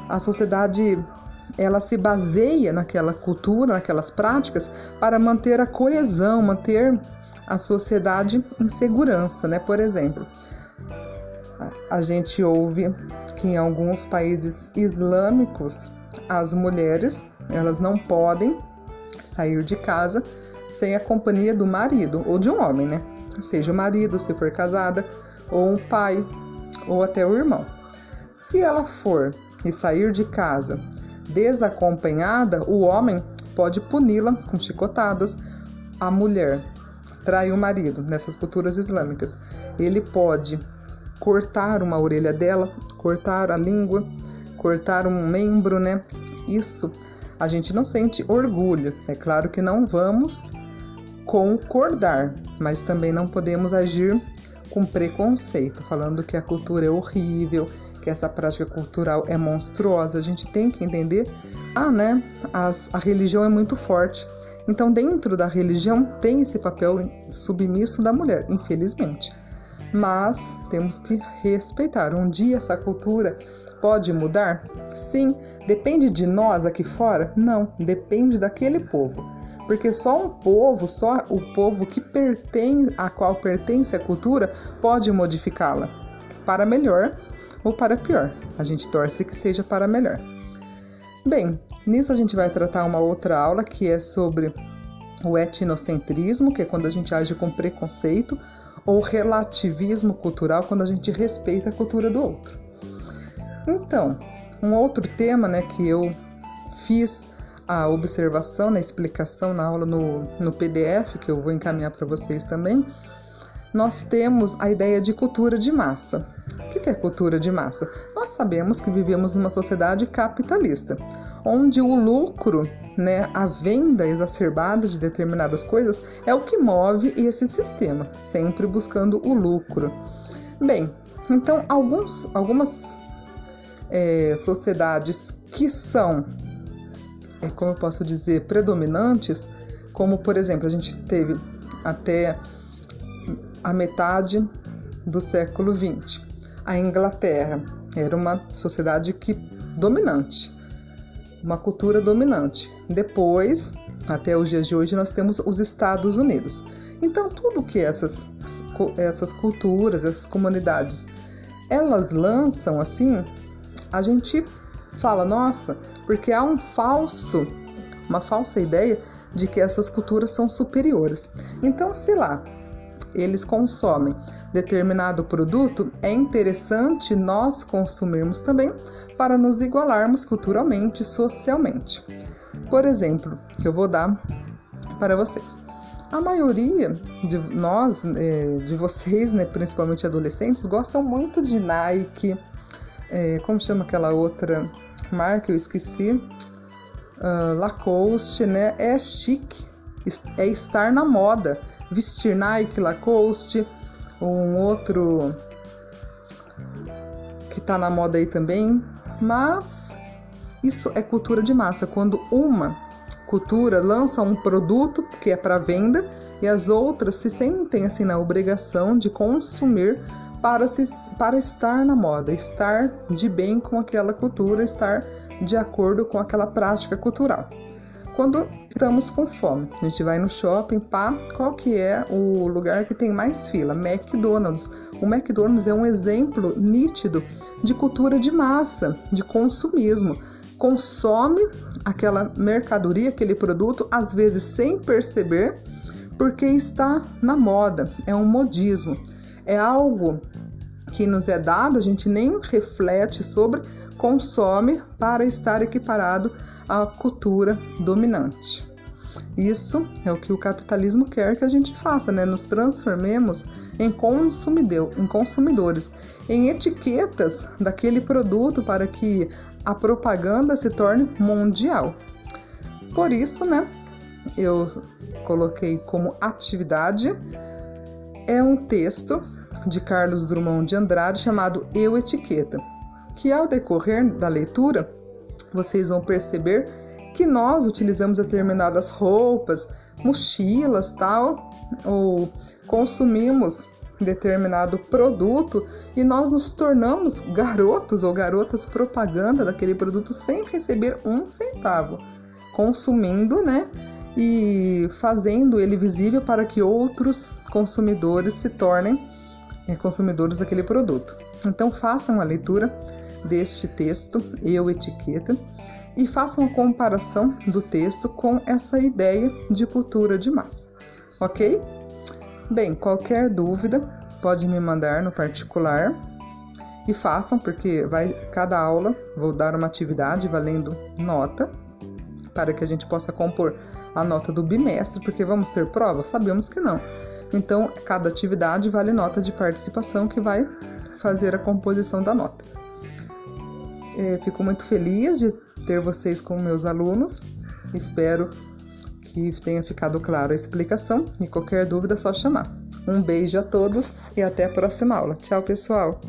Speaker 1: a sociedade ela se baseia naquela cultura, naquelas práticas para manter a coesão, manter a sociedade em segurança, né? Por exemplo, a gente ouve que em alguns países islâmicos as mulheres elas não podem sair de casa sem a companhia do marido ou de um homem, né? Seja o marido, se for casada, ou um pai, ou até o irmão. Se ela for e sair de casa desacompanhada, o homem pode puni-la com chicotadas. A mulher trai o marido nessas culturas islâmicas. Ele pode cortar uma orelha dela, cortar a língua, cortar um membro, né? Isso a gente não sente orgulho. É claro que não vamos concordar, mas também não podemos agir com preconceito, falando que a cultura é horrível, que essa prática cultural é monstruosa. A gente tem que entender, ah, né? As, a religião é muito forte. Então, dentro da religião tem esse papel submisso da mulher, infelizmente mas temos que respeitar. Um dia essa cultura pode mudar? Sim. Depende de nós aqui fora? Não, depende daquele povo. Porque só um povo, só o povo que pertence a qual pertence a cultura pode modificá-la para melhor ou para pior. A gente torce que seja para melhor. Bem, nisso a gente vai tratar uma outra aula que é sobre o etnocentrismo, que é quando a gente age com preconceito, ou relativismo cultural quando a gente respeita a cultura do outro. Então, um outro tema né, que eu fiz a observação, na explicação na aula no, no PDF, que eu vou encaminhar para vocês também, nós temos a ideia de cultura de massa. O que é cultura de massa? Nós sabemos que vivemos numa sociedade capitalista, onde o lucro né, a venda exacerbada de determinadas coisas é o que move esse sistema, sempre buscando o lucro. Bem, então alguns, algumas é, sociedades que são, é, como eu posso dizer, predominantes, como por exemplo a gente teve até a metade do século XX, a Inglaterra era uma sociedade que dominante uma cultura dominante. Depois, até os dias de hoje, nós temos os Estados Unidos. Então, tudo que essas, essas culturas, essas comunidades, elas lançam assim, a gente fala, nossa, porque há um falso, uma falsa ideia de que essas culturas são superiores. Então, se lá eles consomem determinado produto, é interessante nós consumirmos também para nos igualarmos culturalmente socialmente. Por exemplo, que eu vou dar para vocês. A maioria de nós, é, de vocês, né, principalmente adolescentes, gostam muito de Nike, é, como chama aquela outra marca? Eu esqueci. Uh, Lacoste, né? É chique, é estar na moda. Vestir Nike, Lacoste, um outro que tá na moda aí também. Mas isso é cultura de massa. Quando uma cultura lança um produto que é para venda e as outras se sentem assim na obrigação de consumir para, se, para estar na moda, estar de bem com aquela cultura, estar de acordo com aquela prática cultural. Quando estamos com fome, a gente vai no shopping, pá, qual que é o lugar que tem mais fila? McDonald's. O McDonald's é um exemplo nítido de cultura de massa, de consumismo. Consome aquela mercadoria, aquele produto, às vezes sem perceber, porque está na moda, é um modismo é algo que nos é dado, a gente nem reflete sobre, consome para estar equiparado à cultura dominante. Isso é o que o capitalismo quer que a gente faça, né? Nos transformemos em, consumidor, em consumidores, em etiquetas daquele produto para que a propaganda se torne mundial. Por isso, né? Eu coloquei como atividade é um texto de Carlos Drummond de Andrade chamado Eu Etiqueta, que ao decorrer da leitura vocês vão perceber que nós utilizamos determinadas roupas, mochilas, tal, ou consumimos determinado produto e nós nos tornamos garotos ou garotas propaganda daquele produto sem receber um centavo, consumindo, né? E fazendo ele visível para que outros consumidores se tornem consumidores daquele produto. Então façam a leitura deste texto, Eu Etiqueta, e façam a comparação do texto com essa ideia de cultura de massa, ok? Bem, qualquer dúvida pode me mandar no particular e façam, porque vai cada aula vou dar uma atividade valendo nota para que a gente possa compor a nota do bimestre, porque vamos ter prova? Sabemos que não. Então, cada atividade vale nota de participação que vai fazer a composição da nota. É, fico muito feliz de ter vocês como meus alunos. Espero que tenha ficado claro a explicação e qualquer dúvida é só chamar. Um beijo a todos e até a próxima aula. Tchau, pessoal!